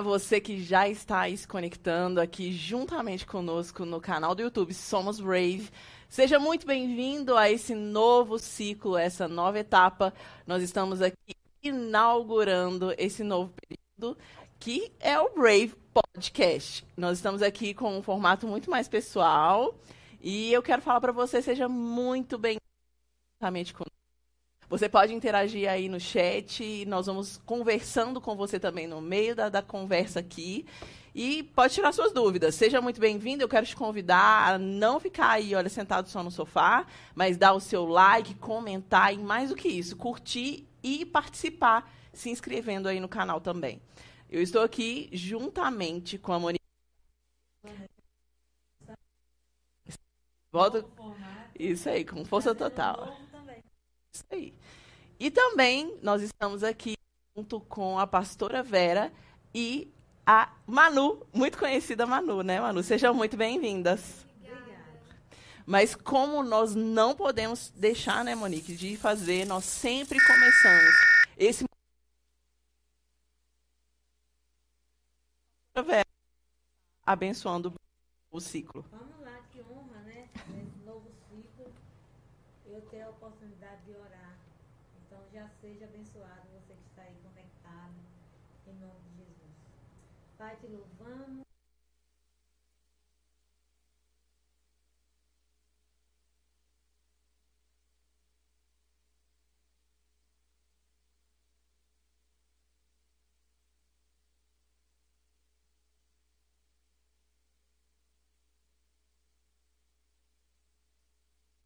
Você que já está se conectando aqui juntamente conosco no canal do YouTube Somos Brave. Seja muito bem-vindo a esse novo ciclo, essa nova etapa. Nós estamos aqui inaugurando esse novo período, que é o Brave Podcast. Nós estamos aqui com um formato muito mais pessoal e eu quero falar para você, seja muito bem-vindo conosco você pode interagir aí no chat, nós vamos conversando com você também no meio da, da conversa aqui. E pode tirar suas dúvidas. Seja muito bem-vindo. Eu quero te convidar a não ficar aí, olha, sentado só no sofá, mas dar o seu like, comentar e mais do que isso, curtir e participar, se inscrevendo aí no canal também. Eu estou aqui juntamente com a Monique. Volta. Isso aí, com força total. Isso aí. E também nós estamos aqui junto com a pastora Vera e a Manu, muito conhecida Manu, né, Manu? Sejam muito bem-vindas. Mas como nós não podemos deixar, né, Monique, de fazer, nós sempre começamos esse abençoando o ciclo. Vamos lá, que honra, né? Nesse novo ciclo, eu ter a oportunidade de orar já seja abençoado você que está aí conectado, em nome de Jesus. Pai, te louvamos.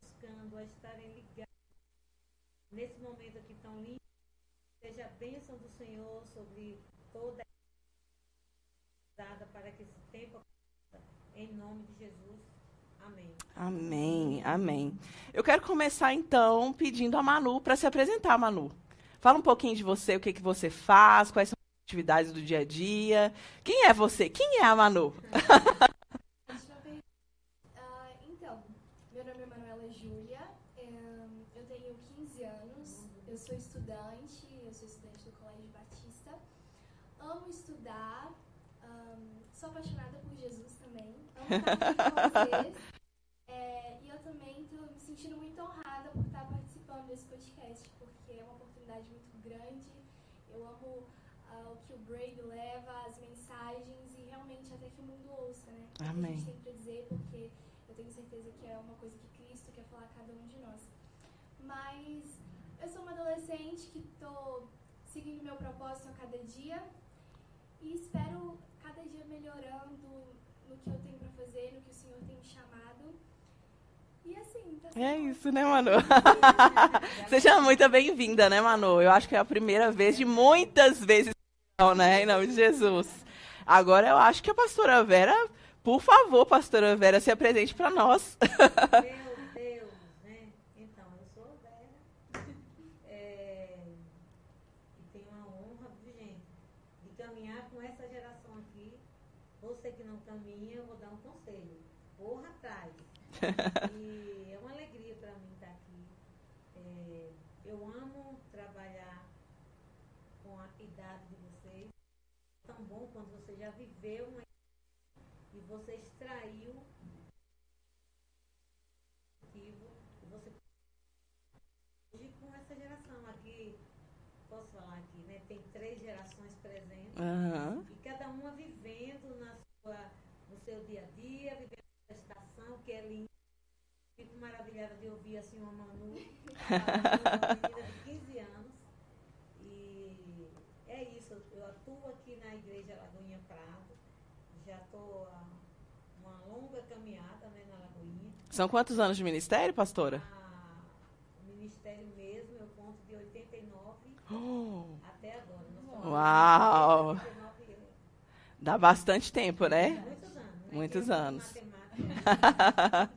buscando a estarem ligados nesse momento aqui tão lindo. Seja a bênção do Senhor sobre toda a dada para que esse tempo em nome de Jesus. Amém. Amém, amém. Eu quero começar então pedindo a Manu para se apresentar, Manu. Fala um pouquinho de você, o que, que você faz, quais são as atividades do dia a dia. Quem é você? Quem é a Manu? sou apaixonada por Jesus também. Amo. É, e eu também estou me sentindo muito honrada por estar participando desse podcast, porque é uma oportunidade muito grande. Eu amo uh, o que o Braid leva, as mensagens e realmente até que o mundo ouça, né? Amém. A gente tem para dizer, porque eu tenho certeza que é uma coisa que Cristo quer falar a cada um de nós. Mas eu sou uma adolescente que estou seguindo meu propósito a cada dia e espero cada dia melhorando no que eu tenho para fazer, no que o Senhor tem me chamado. E assim, tá É isso, né, Manu? Seja muito bem-vinda, né, Manu? Eu acho que é a primeira vez de muitas vezes, né, em nome de Jesus. Agora eu acho que a pastora Vera, por favor, pastora Vera, se apresente para nós. E é uma alegria para mim estar aqui. É, eu amo trabalhar com a idade de vocês. É tão bom quando você já viveu uma e você extraiu e você hoje com essa geração aqui, posso falar aqui, né? Tem três gerações presentes uhum. e cada uma vivendo na sua, no seu dia a dia, vivendo a estação que é linda Maravilhada de ouvir assim uma Manu, uma menina de 15 anos. E é isso, eu atuo aqui na Igreja Lagoinha Prado. Já estou há uma longa caminhada né, na Lagoinha. São quantos anos de ministério, pastora? Ah, o ministério mesmo, eu conto de 89 oh. até agora. Uau! 89 Dá bastante tempo, né? Muitos anos. Né? Muitos anos.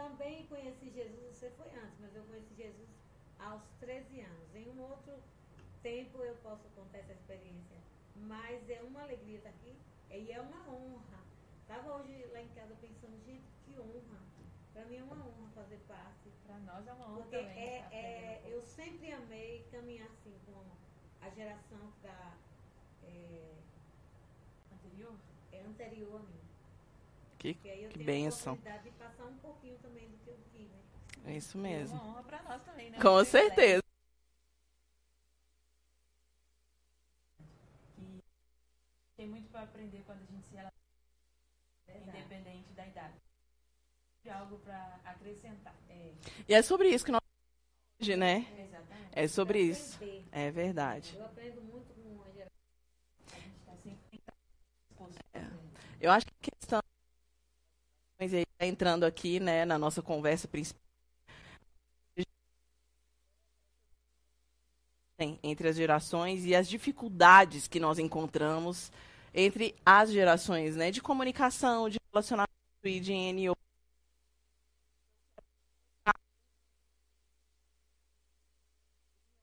também conheci Jesus, você foi antes, mas eu conheci Jesus aos 13 anos. Em um outro tempo eu posso contar essa experiência. Mas é uma alegria estar aqui e é uma honra. Estava hoje lá em casa pensando, gente, que honra. Para mim é uma honra fazer parte. Para nós é uma honra Porque também. é, é, eu sempre amei caminhar assim com a geração que tá, é, Anterior? é anterior a mim. Que, Porque aí eu que oportunidade de passar um pouquinho também do que eu vi, né? É isso É mesmo. uma honra para nós também, né? Com Um privilégio certeza. Tem muito para aprender quando a gente se relaciona, Verdade. independente da idade. De algo para acrescentar. É, E é sobre isso que nós hoje, né? Exatamente. É sobre pra isso. aprender. É verdade. Eu aprendo muito com a geração. A gente está sempre disposto. É. Eu acho que a questão mas aí entrando aqui, né, na nossa conversa principal entre as gerações e as dificuldades que nós encontramos entre as gerações, né, de comunicação, de relacionamento e de NO.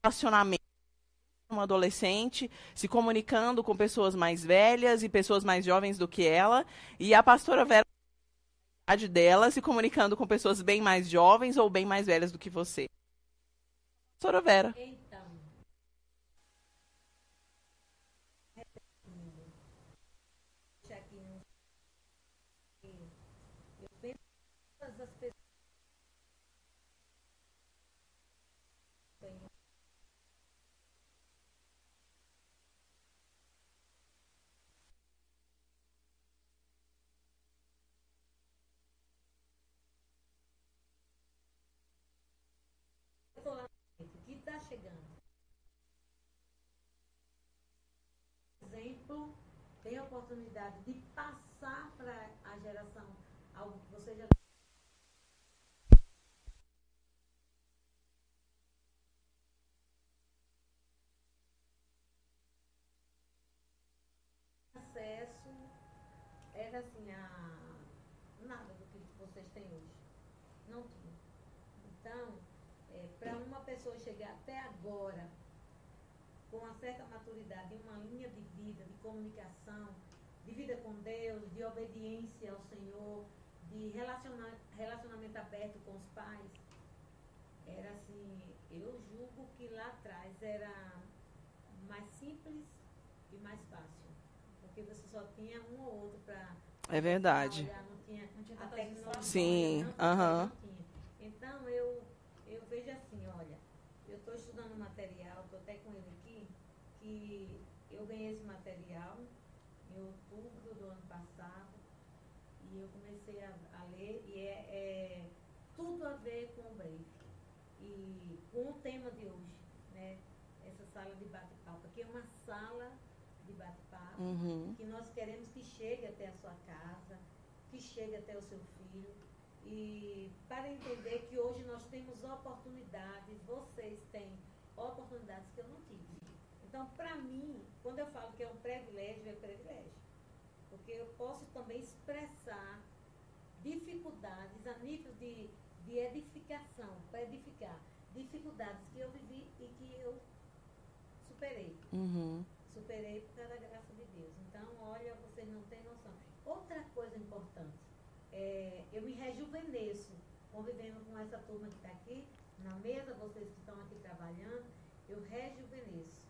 Relacionamento uma adolescente se comunicando com pessoas mais velhas e pessoas mais jovens do que ela, e a pastora Vera dela se comunicando com pessoas bem mais jovens ou bem mais velhas do que você. Pastora Vera deixa aqui um- eu penso que todas as pessoas têm Eu tô lá dentro, que está chegando. Exemplo, tem a oportunidade de passar para a geração algo que você já acesso era assim a nada do que vocês têm hoje. Não tinha. Então, para uma pessoa chegar até agora com uma certa maturidade, em uma linha de vida, comunicação, de vida com Deus, de obediência ao Senhor, de relaciona relacionamento aberto com os pais, era assim, eu julgo que lá atrás era mais simples e mais fácil. Porque você só tinha um ou outro para É verdade. olhar, não tinha Não tinha a tanta tecnologia. Sim, aham. não tinha. Então eu, eu vejo assim, olha, eu estou estudando um material, estou até com ele aqui, que eu ganhei esse material em outubro do ano passado e eu comecei a, a ler e é, é tudo a ver com o Brave e com o tema de hoje, né? Essa sala de bate-papo, que é uma sala de bate-papo Uhum. que nós queremos que chegue até a sua casa, que chegue até o seu filho. E para entender que hoje nós temos oportunidades, vocês têm oportunidades que eu não tive. Então, para mim, quando eu falo que é um privilégio, é privilégio. Porque eu posso também expressar dificuldades a nível de, de edificação, para edificar. Dificuldades que eu vivi e que eu superei Uhum. superei por causa da graça de Deus. Então, olha, vocês não têm noção. Outra coisa importante, é, eu me rejuvenesço convivendo com essa turma que está aqui, na mesa, vocês que estão aqui trabalhando, eu rejuvenesço.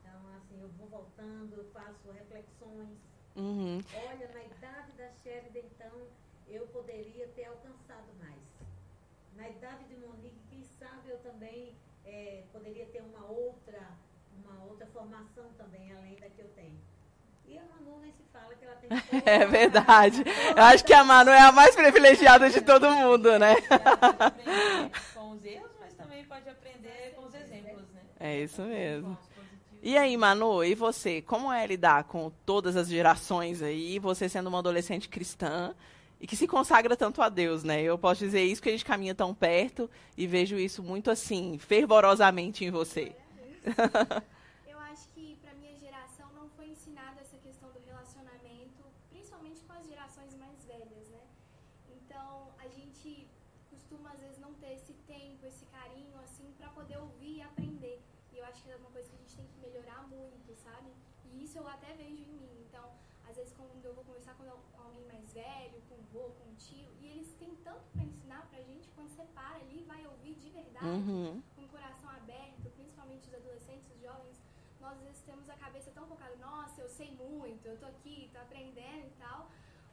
Então, assim, eu vou voltando, eu faço reflexões. Uhum. Olha, na idade da Sherida, então, eu poderia ter alcançado. Na idade de Monique, quem sabe eu também eh, poderia ter uma outra, uma outra formação também, além da que eu tenho. E a Manu nem se fala que ela tem É verdade. Eu acho que a Manu é a mais privilegiada de todo mundo, né? Com os erros, mas também pode aprender com os exemplos, né? É isso mesmo. E aí, Manu, e você? Como é lidar com todas as gerações aí, você sendo uma adolescente cristã e que se consagra tanto a Deus, né? Eu posso dizer isso que a gente caminha tão perto e vejo isso muito assim, fervorosamente em você. Eu acho que para minha geração não foi ensinada essa questão do relacionamento, principalmente com as gerações mais velhas, né? Então, a gente costuma às vezes não ter esse tempo, esse carinho assim para poder ouvir e aprender. E eu acho que é uma coisa que a gente tem que melhorar muito, sabe? E isso eu até vejo em mim. Então, às vezes quando eu vou conversar com al- com alguém mais velho, com o vô, com o tio, e eles têm tanto para ensinar pra gente, quando você para ali e vai Uhum. com o coração aberto, principalmente os adolescentes, os jovens, nós às vezes temos a cabeça tão focada, nossa, eu sei muito, eu tô aqui, tô aprendendo e tal,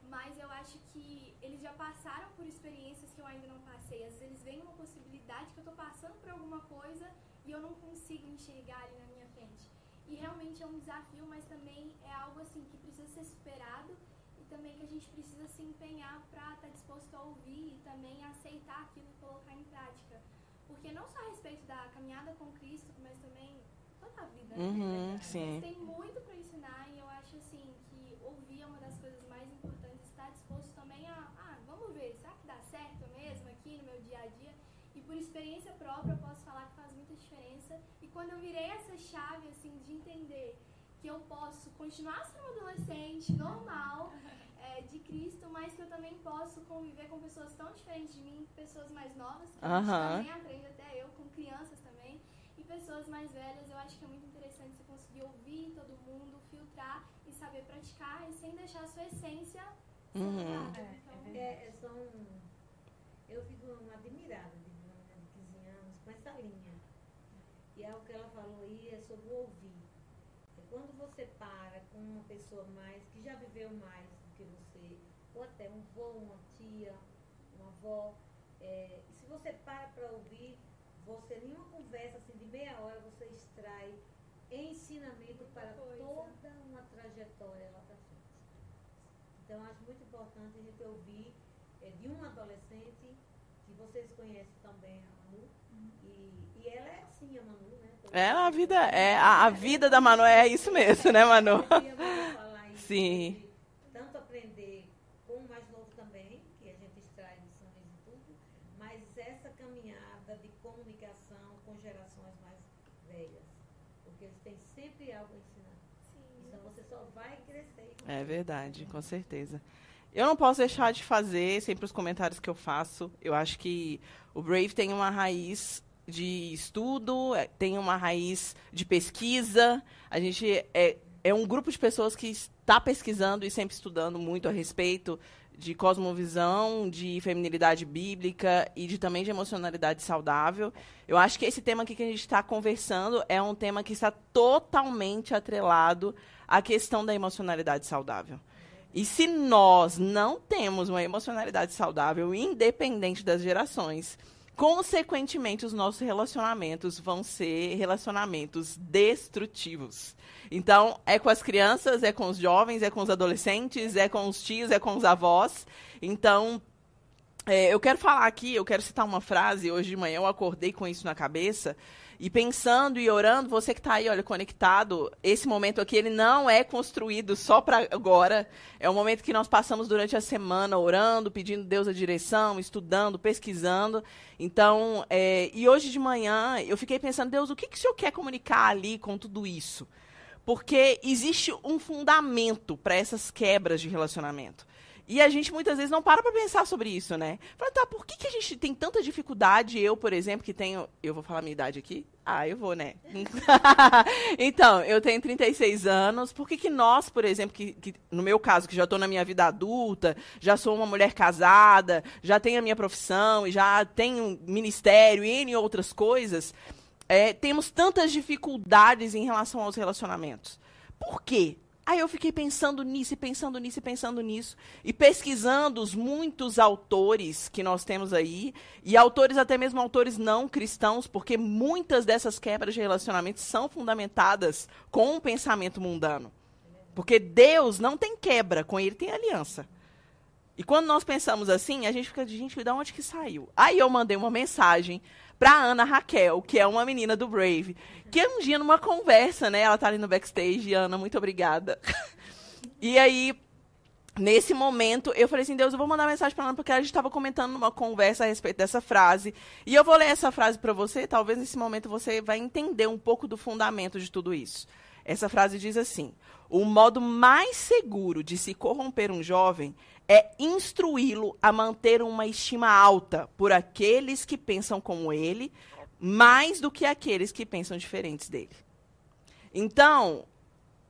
mas eu acho que eles já passaram por experiências que eu ainda não passei. Às vezes eles veem uma possibilidade que eu tô passando por alguma coisa e eu não consigo enxergar ali na minha frente. E realmente é um desafio, mas também é algo assim que precisa ser superado e também que a gente precisa se empenhar para estar disposto a ouvir e também aceitar aquilo e colocar em prática. Porque não só a respeito da caminhada com Cristo, mas também toda a vida. né? Uhum, Mas sim. tem muito para ensinar e eu acho assim que ouvir é uma das coisas mais importantes. Estar disposto também a, ah, vamos ver, será que dá certo mesmo aqui no meu dia a dia? E por experiência própria eu posso falar que faz muita diferença. E quando eu virei essa chave assim de entender que eu posso continuar sendo uma adolescente normal é, de Cristo, mas que eu também posso conviver com pessoas tão diferentes de mim, pessoas mais novas, que a gente também aprende até eu, com crianças também, e pessoas mais velhas. Eu acho que é muito interessante você conseguir ouvir todo mundo, filtrar e saber praticar e sem deixar a sua essência Uhum. É, Então, é É, é, são, eu fico admirada de uma menina de 15 anos com essa linha. E algo que ela falou aí é sobre o ouvir. É quando você para com uma pessoa mais, que já viveu mais do que você, ou até um vô, uma tia, uma avó, é, e se você para para ouvir, você, em uma conversa assim, de meia hora, você extrai ensinamento para coisa. toda uma trajetória lá para frente. Então, acho muito importante a gente ouvir é, de um adolescente, que vocês conhecem também a Manu, e, e ela é assim, a Manu, né? Todo É a vida, é a, a vida da Manu é isso mesmo, né, Manu? Sim. sobre Tanto aprender com o mais novo também, que a gente extrai lições de tudo, mas essa caminhada de comunicação com gerações mais velhas. Porque eles têm sempre algo a ensinar. sim. Então você só vai crescer. É verdade, com certeza. Eu não posso deixar de fazer sempre os comentários que eu faço. Eu acho que o Brave tem uma raiz de estudo, é, tem uma raiz de pesquisa. A gente é, é um grupo de pessoas que está pesquisando e sempre estudando muito a respeito de cosmovisão, de feminilidade bíblica e de também de emocionalidade saudável. Eu acho que esse tema aqui que a gente está conversando é um tema que está totalmente atrelado à questão da emocionalidade saudável. E se nós não temos uma emocionalidade saudável, independente das gerações, consequentemente os nossos relacionamentos vão ser relacionamentos destrutivos. Então, é com as crianças, é com os jovens, é com os adolescentes, é com os tios, é com os avós. Então, é, eu quero falar aqui, eu quero citar uma frase. Hoje de manhã eu acordei com isso na cabeça. E pensando e orando, você que está aí, olha, conectado, esse momento aqui, ele não é construído só para agora. É um momento que nós passamos durante a semana orando, pedindo Deus a direção, estudando, pesquisando. Então, é, e hoje de manhã eu fiquei pensando, Deus, o que, que o Senhor quer comunicar ali com tudo isso? Porque existe um fundamento para essas quebras de relacionamento. E a gente muitas vezes não para para pensar sobre isso, né? Fala, tá, por que, que a gente tem tanta dificuldade? Eu, por exemplo, que tenho. Eu vou falar minha idade aqui? Ah, eu vou, né? então, eu tenho 36 anos. Por que, que nós, por exemplo, que, que no meu caso, que já estou na minha vida adulta, já sou uma mulher casada, já tenho a minha profissão e já tenho ministério e N outras coisas, é, temos tantas dificuldades em relação aos relacionamentos? Por quê? Aí eu fiquei pensando nisso, e pensando nisso, e pensando nisso, e pesquisando os muitos autores que nós temos aí, e autores, até mesmo autores não cristãos, porque muitas dessas quebras de relacionamentos são fundamentadas com um pensamento mundano. Porque Deus não tem quebra, com ele tem aliança. E quando nós pensamos assim, a gente fica de gente, de onde que saiu? Aí eu mandei uma mensagem para Ana Raquel, que é uma menina do Brave, que um dia numa conversa, né, ela tá ali no backstage, Ana, muito obrigada. e aí nesse momento, eu falei assim, Deus, eu vou mandar mensagem para Ana porque a gente estava comentando numa conversa a respeito dessa frase, e eu vou ler essa frase para você, talvez nesse momento você vai entender um pouco do fundamento de tudo isso. Essa frase diz assim: o modo mais seguro de se corromper um jovem é instruí-lo a manter uma estima alta por aqueles que pensam como ele, mais do que aqueles que pensam diferentes dele. Então,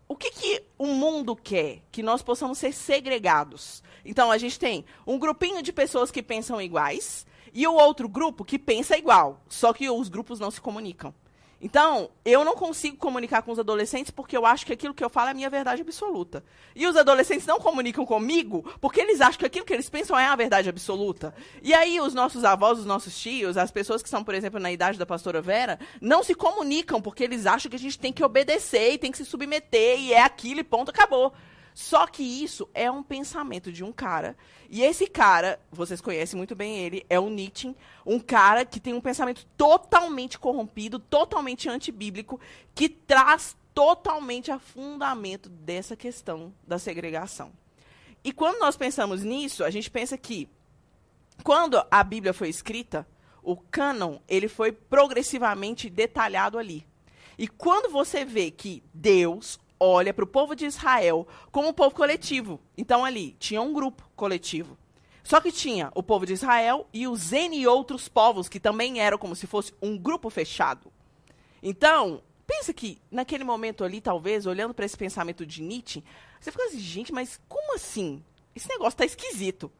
o que, que o mundo quer? Que nós possamos ser segregados. Então, a gente tem um grupinho de pessoas que pensam iguais e o outro grupo que pensa igual, só que os grupos não se comunicam. Então, eu não consigo comunicar com os adolescentes porque eu acho que aquilo que eu falo é a minha verdade absoluta. E os adolescentes não comunicam comigo porque eles acham que aquilo que eles pensam é a verdade absoluta. E aí, os nossos avós, os nossos tios, as pessoas que são, por exemplo, na idade da pastora Vera, não se comunicam porque eles acham que a gente tem que obedecer e tem que se submeter e é aquilo e ponto, acabou. Só que isso é um pensamento de um cara. E esse cara, vocês conhecem muito bem ele, é o Nietzsche, um cara que tem um pensamento totalmente corrompido, totalmente antibíblico, que traz totalmente a fundamento dessa questão da segregação. E quando nós pensamos nisso, a gente pensa que quando a Bíblia foi escrita, o cânon, ele foi progressivamente detalhado ali. E quando você vê que Deus, olha para o povo de Israel como um povo coletivo. Então ali tinha um grupo coletivo. Só que tinha o povo de Israel e os N outros povos que também eram como se fosse um grupo fechado. Então, pensa que naquele momento ali, talvez, olhando para esse pensamento de Nietzsche, você fica assim, gente, mas como assim? Esse negócio está esquisito.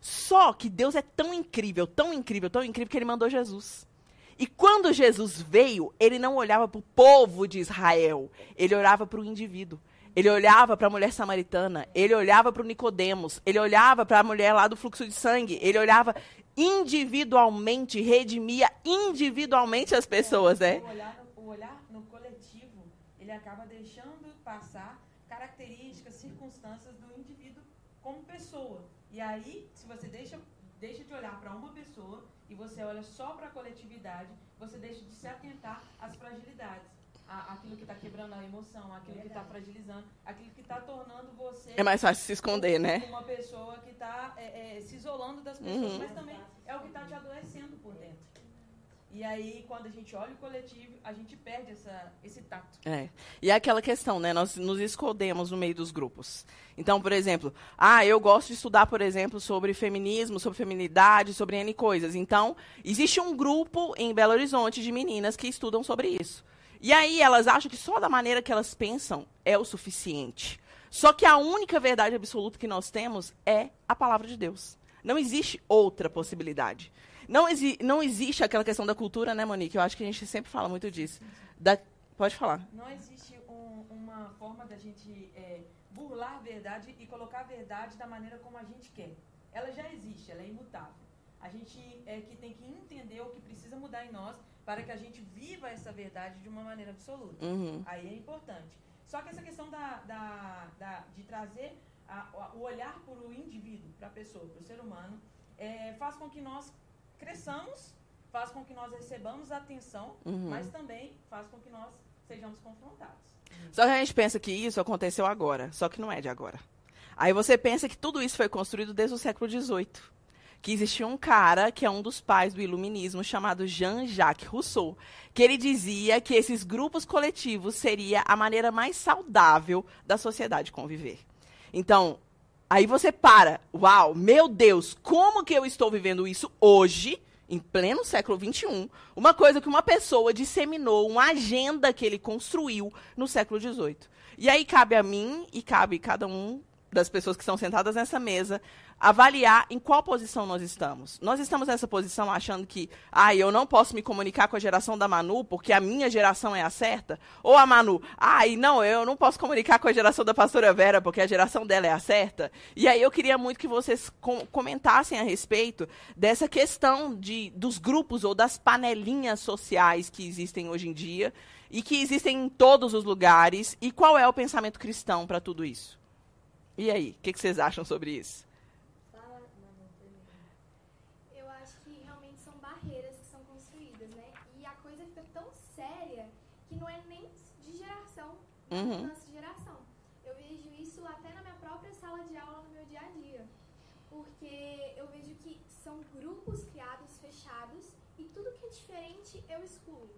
Só que Deus é tão incrível, tão incrível, tão incrível que ele mandou Jesus. E quando Jesus veio, ele não olhava para o povo de Israel, ele olhava para o indivíduo. Ele olhava para a mulher samaritana, ele olhava para o Nicodemos, ele olhava para a mulher lá do fluxo de sangue, ele olhava individualmente, redimia individualmente as pessoas, né? O olhar, o olhar no coletivo, ele acaba deixando passar características, circunstâncias do indivíduo como pessoa. E aí, se você deixa, deixa de olhar para uma pessoa e você olha só para a coletividade, você deixa de se atentar às fragilidades. Aquilo que está quebrando a emoção, aquilo que está fragilizando, aquilo que está tornando você. É mais fácil se esconder, né? Uma pessoa que está é, é, se isolando das pessoas, Uhum. mas também é o que está te adoecendo. E aí, quando a gente olha o coletivo, a gente perde essa, esse tato. É. E é aquela questão, né? Nós nos escondemos no meio dos grupos. Então, por exemplo, ah, eu gosto de estudar, por exemplo, sobre feminismo, sobre feminidade, sobre N coisas. Então, existe um grupo em Belo Horizonte de meninas que estudam sobre isso. E aí elas acham que só da maneira que elas pensam é o suficiente. Só que a única verdade absoluta que nós temos é a palavra de Deus. Não existe outra possibilidade. Não, exi não existe aquela questão da cultura, né, Monique? Eu acho que a gente sempre fala muito disso. Da... Pode falar. Não existe um- uma forma da gente é, burlar a verdade e colocar a verdade da maneira como a gente quer. Ela já existe, ela é imutável. A gente é que tem que entender o que precisa mudar em nós para que a gente viva essa verdade de uma maneira absoluta. Uhum. Aí é importante. Só que essa questão da, da- da- de trazer a- o olhar para o indivíduo, para a pessoa, para o ser humano, é, faz com que nós cresçamos, faz com que nós recebamos atenção, Uhum. mas também faz com que nós sejamos confrontados. Só que a gente pensa que isso aconteceu agora, só que não é de agora. Aí você pensa que tudo isso foi construído desde o século XVIII. Que existia um cara que é um dos pais do iluminismo chamado Jean-Jacques Rousseau, que ele dizia que esses grupos coletivos seria a maneira mais saudável da sociedade conviver. Então, aí você para, uau, meu Deus, como que eu estou vivendo isso hoje, em pleno século XXI, uma coisa que uma pessoa disseminou, uma agenda que ele construiu no século XVIII. E aí cabe a mim e cabe cada um das pessoas que estão sentadas nessa mesa avaliar em qual posição nós estamos. Nós estamos nessa posição achando que, ah, eu não posso me comunicar com a geração da Manu porque a minha geração é a certa? Ou a Manu, ah, não, eu não posso comunicar com a geração da pastora Vera porque a geração dela é a certa? E aí eu queria muito que vocês com- comentassem a respeito dessa questão de, dos grupos ou das panelinhas sociais que existem hoje em dia e que existem em todos os lugares e qual é o pensamento cristão para tudo isso? E aí, o que, que vocês acham sobre isso? Fala, Manu, primeiro. Eu acho que realmente são barreiras que são construídas, né? E a coisa fica tão séria que não é nem de geração, Uhum. da nossa geração. Eu vejo isso até na minha própria sala de aula no meu dia a dia. Porque eu vejo que são grupos criados fechados e tudo que é diferente eu excluo.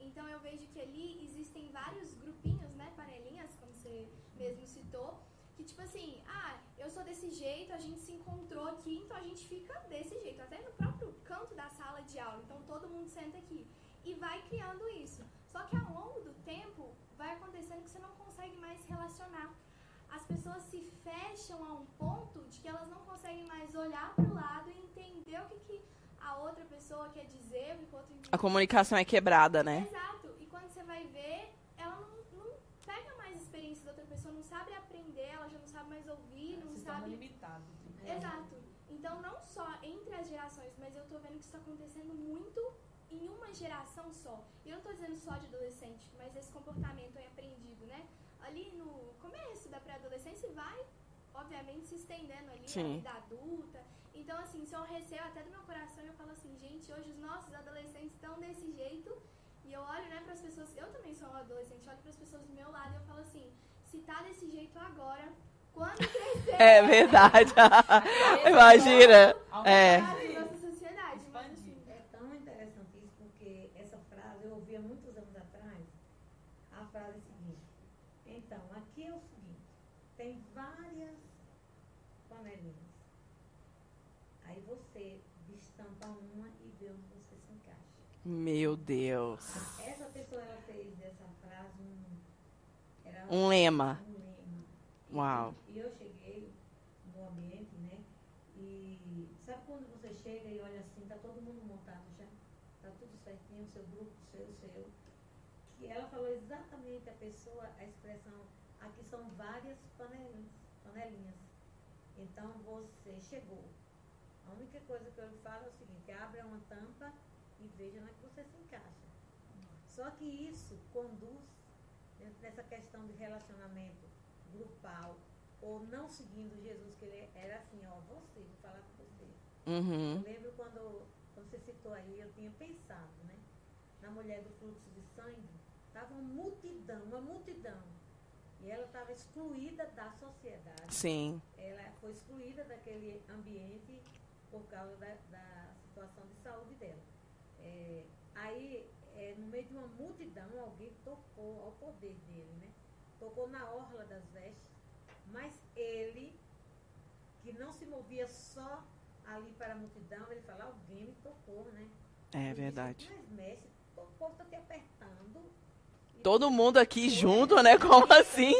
Então eu vejo que ali existem vários grupinhos, né, panelinhas, como você mesmo citou, que tipo assim, ah, eu sou desse jeito, a gente se encontrou aqui, então a gente fica desse jeito, até no próprio canto da sala de aula. Então todo mundo senta aqui e vai criando isso. Só que ao longo do vai acontecendo que você não consegue mais se relacionar. As pessoas se fecham a um ponto de que elas não conseguem mais olhar para o lado e entender o que, que a outra pessoa quer dizer, o que o outro A comunicação é quebrada, né? Exato. E quando você vai ver, ela não, não pega mais a experiência da outra pessoa, não sabe aprender, ela já não sabe mais ouvir, não Se torna sabe. limitado. Exato. Então, não só entre as gerações, mas eu tô vendo que isso está acontecendo muito em uma geração só. E eu não tô dizendo só de adolescente, mas esse comportamento é aprendido, né? Ali no começo da pré-adolescência e vai, obviamente, se estendendo ali Sim. à vida adulta. Então, assim, se eu recebo até do meu coração, eu falo assim, gente, hoje os nossos adolescentes estão desse jeito. E eu olho, né, para as pessoas, eu também sou uma adolescente, olho para as pessoas do meu lado e eu falo assim, se tá desse jeito agora, quando crescer, É verdade. Imagina. É. a nossa sociedade. Mas, assim, É tão interessante isso, porque essa frase eu ouvia muitos anos atrás. A frase é a seguinte: Então, aqui é o seguinte: tem várias panelinhas. Aí você destampa uma e vê onde você se encaixa. Meu Deus. Essa pessoa ela fez dessa frase um. Era Um lema. um lema. E- Uau. E eu cheguei no ambiente, né? E sabe quando você chega e olha assim, tá todo mundo montado já? Tá tudo certinho, seu grupo, seu, seu. Que ela falou exatamente a pessoa, a expressão, aqui são várias panelinhas, panelinhas. Então você chegou. A única coisa que eu falo é o seguinte, abra uma tampa e veja na que você se encaixa. Só que isso conduz nessa questão de relacionamento grupal ou não seguindo Jesus, que ele era assim, ó, você, vou falar com você. Eu Uhum. lembro quando, quando você citou aí, eu tinha pensado, né? Na mulher do fluxo de sangue, estava uma multidão, uma multidão. E ela estava excluída da sociedade. Sim. Ela foi excluída daquele ambiente por causa da, da situação de saúde dela. É, aí, é, no meio de uma multidão, alguém tocou ao poder dele, né? Tocou na orla das vestes, mas ele, que não se movia só ali para a multidão, ele fala, alguém me tocou, né? É Ele disse, verdade. Mas, mestre, o povo está te apertando. Todo mundo aqui junto, né? Como assim?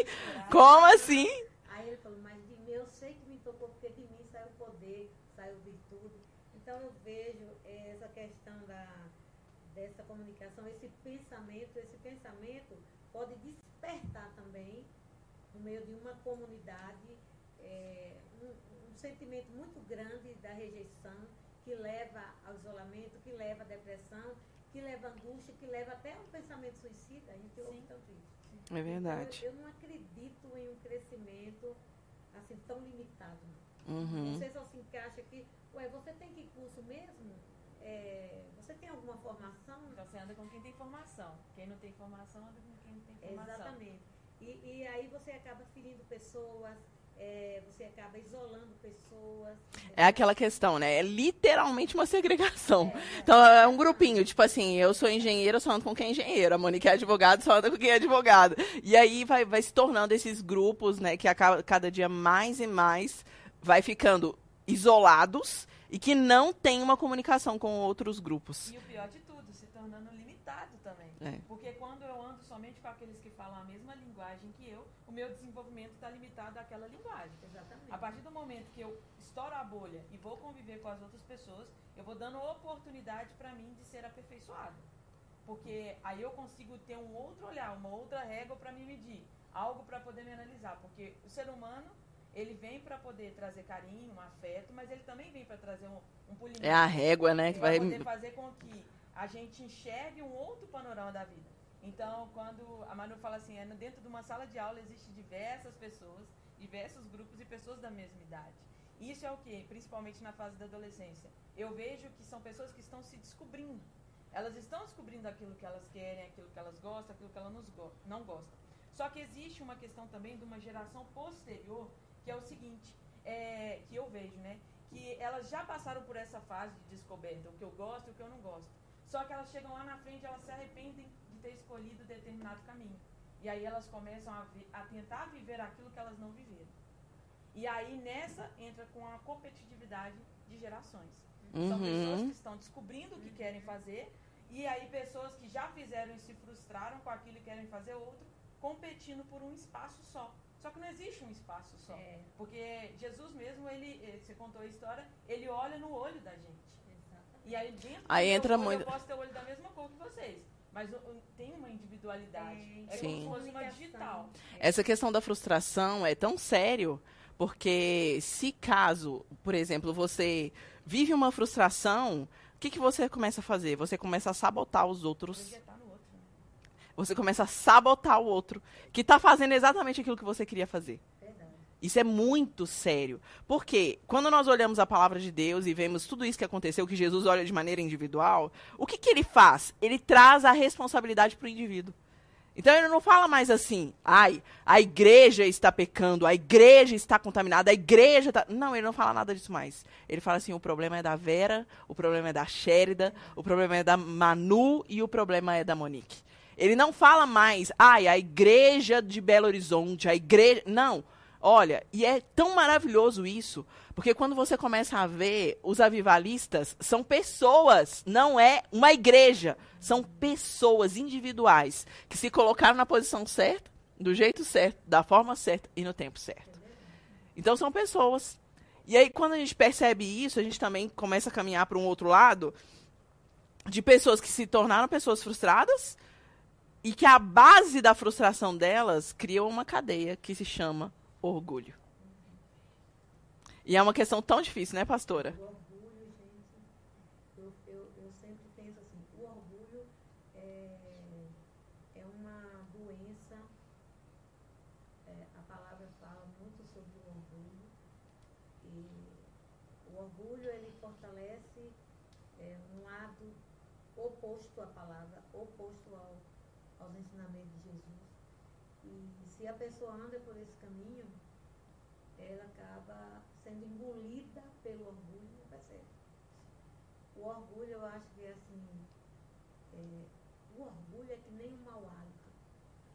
Como assim? Aí ele falou, mas de mim eu sei que me tocou, porque de mim saiu poder, saiu virtude. Então eu vejo eh, essa questão da, dessa comunicação, esse pensamento, esse pensamento pode despertar também, no meio de uma comunidade, eh, um, um sentimento muito grande da rejeição, que leva ao isolamento, que leva à depressão, que leva à angústia, que leva até a um pensamento suicida. A gente ouve Sim. tanto isso. É verdade. Então, eu, eu não acredito em um crescimento assim tão limitado. Uhum. Você só se encaixa aqui. Ué, você tem que curso mesmo? É, você tem alguma formação? Então você anda com quem tem formação. Quem não tem formação anda com quem não tem formação. Exatamente. E, e aí você acaba ferindo pessoas, é, você acaba isolando pessoas. É aquela questão, né? É literalmente uma segregação. Então é um grupinho, tipo assim, eu sou engenheira, só ando com quem é engenheiro. A Mônica é advogada, só anda com quem é advogado. E aí vai, vai se tornando esses grupos, né? Que acaba, cada dia mais e mais vai ficando isolados e que não tem uma comunicação com outros grupos. E o pior de tudo, se tornando limitado também. É. Porque quando eu ando somente com aqueles que falam a mesma linguagem que eu, o meu desenvolvimento está limitado àquela linguagem. Exatamente. A partir do momento que eu estouro a bolha e vou conviver com as outras pessoas, eu vou dando oportunidade para mim de ser aperfeiçoado. Porque aí eu consigo ter um outro olhar, uma outra régua para me medir, algo para poder me analisar. Porque o ser humano, ele vem para poder trazer carinho, um afeto, mas ele também vem para trazer um, um polimento. É a régua, né? Que Vai poder fazer com que a gente enxergue um outro panorama da vida. Então, quando a Manu fala assim, é, dentro de uma sala de aula existem diversas pessoas, diversos grupos e pessoas da mesma idade. Isso é o que, principalmente na fase da adolescência. Eu vejo que são pessoas que estão se descobrindo. Elas estão descobrindo aquilo que elas querem, aquilo que elas gostam, aquilo que elas não gostam. Só que existe uma questão também de uma geração posterior, que é o seguinte, é, que eu vejo, né? Que elas já passaram por essa fase de descoberta, o que eu gosto e o que eu não gosto. Só que elas chegam lá na frente e elas se arrependem de ter escolhido determinado caminho. E aí elas começam a, a tentar viver aquilo que elas não viveram. E aí nessa entra com a competitividade de gerações. São pessoas Uhum. que estão descobrindo o que querem fazer, e aí pessoas que já fizeram e se frustraram com aquilo e querem fazer outro, competindo por um espaço só. Só que não existe um espaço só. É. Porque Jesus mesmo, ele, eh, você contou a história, ele olha no olho da gente. Exatamente. E aí dentro Aí entra olho, muito- eu posso ter o olho da mesma cor que vocês. Mas tem uma individualidade. Tem. É Sim. como se fosse uma digital. Essa questão da frustração é tão sério, porque se caso, por exemplo, você vive uma frustração, o que, que você começa a fazer? Você começa a sabotar os outros. Você começa a sabotar o outro, que está fazendo exatamente aquilo que você queria fazer. Isso é muito sério. Porque quando nós olhamos a palavra de Deus e vemos tudo isso que aconteceu, que Jesus olha de maneira individual, o que, que ele faz? Ele traz a responsabilidade para o indivíduo. Então ele não fala mais assim, ai, a igreja está pecando, a igreja está contaminada, a igreja está. Não, ele não fala nada disso mais. Ele fala assim: o problema é da Vera, o problema é da Shérida, o problema é da Manu e o problema é da Monique. Ele não fala mais, ai, a igreja de Belo Horizonte, a igreja. Não. Olha, e é tão maravilhoso isso, porque quando você começa a ver, os avivalistas são pessoas, não é uma igreja. São pessoas individuais que se colocaram na posição certa, do jeito certo, da forma certa e no tempo certo. Então são pessoas. E aí, quando a gente percebe isso, a gente também começa a caminhar para um outro lado de pessoas que se tornaram pessoas frustradas e que a base da frustração delas criou uma cadeia que se chama orgulho. E é uma questão tão difícil, né, pastora? O orgulho, gente, eu, eu, eu sempre penso assim, o orgulho é, é uma doença, é, a palavra fala muito sobre o orgulho, e o orgulho ele fortalece é, um lado oposto à palavra, oposto ao, aos ensinamentos de Jesus. E se a pessoa anda por esse caminho, ela acaba sendo engolida pelo orgulho, não percebe? O orgulho, eu acho que é assim, é, o orgulho é que nem um mau hálito.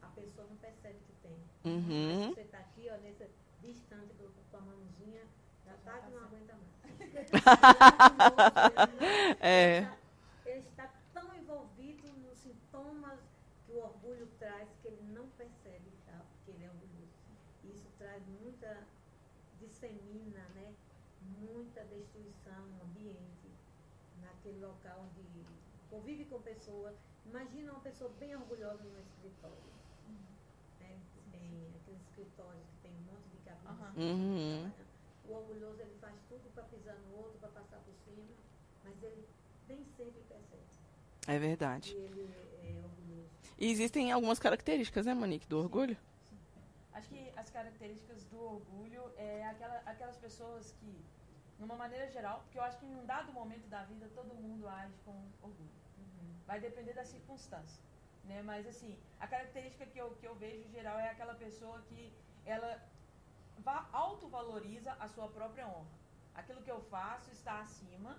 A pessoa não percebe que tem. Uhum. Você está aqui, ó, nesse distante com com a mãozinha, já está que não aguenta mais. É. Ele está- Ele está tão envolvido nos sintomas que o orgulho traz que ele não percebe que tá- que ele é orgulhoso. Isso traz muita, dissemina, né? Muita destruição no ambiente, naquele local onde convive com pessoas. Imagina uma pessoa bem orgulhosa no escritório. Né? Tem aqueles escritórios que tem um monte de cabines. Aham. Uhum. O orgulhoso ele faz tudo para pisar no outro, para passar por cima, mas ele nem sempre percebe É verdade. ele é orgulhoso. E existem algumas características, né, Monique, do orgulho? Acho que as características do orgulho é aquela, aquelas pessoas que, numa maneira geral, porque eu acho que em um dado momento da vida todo mundo age com orgulho. Vai depender da circunstância. Né? Mas assim, a característica que eu, que eu vejo em geral é aquela pessoa que ela va- autovaloriza a sua própria honra. Aquilo que eu faço está acima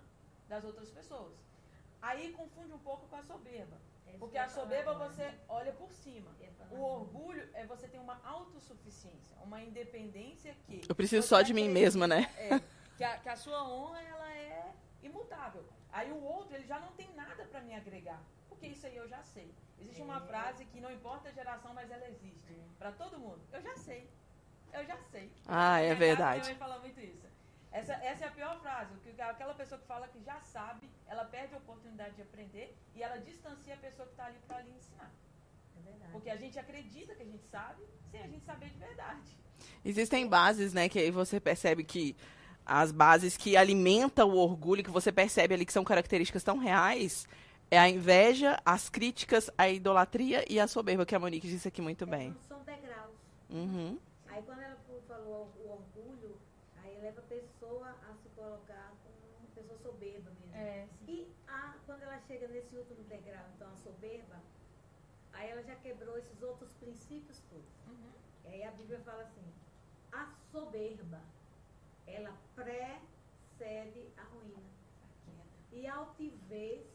das outras pessoas. Aí confunde um pouco com a soberba. Porque a soberba você olha por cima. O orgulho é você ter uma autossuficiência, uma independência que. Eu preciso só de mim mesma, né? é, que, a, que a sua honra ela é imutável. Aí o outro ele já não tem nada para me agregar, porque isso aí eu já sei. Existe uma É. frase que não importa a geração, mas ela existe É. para todo mundo. Eu já sei. Eu já sei. Ah, é verdade. Minha mãe fala muito isso. Essa, essa é a pior frase, que aquela pessoa que fala que já sabe, ela perde a oportunidade de aprender e ela distancia a pessoa que está ali para lhe ensinar. É verdade. Porque a gente acredita que a gente sabe, sem a gente saber de verdade. Existem bases, né, que aí você percebe que as bases que alimentam o orgulho, que você percebe ali que são características tão reais, é a inveja, as críticas, a idolatria e a soberba, que a Monique disse aqui muito bem. Então, são degraus. Uhum. Aí quando ela falou o orgulho, aí leva a pessoa a se colocar como uma pessoa soberba mesmo. É, E a, quando ela chega nesse último degrau, então a soberba, aí ela já quebrou esses outros princípios todos. Uhum. E aí a Bíblia fala assim, a soberba, ela precede a ruína. E a altivez,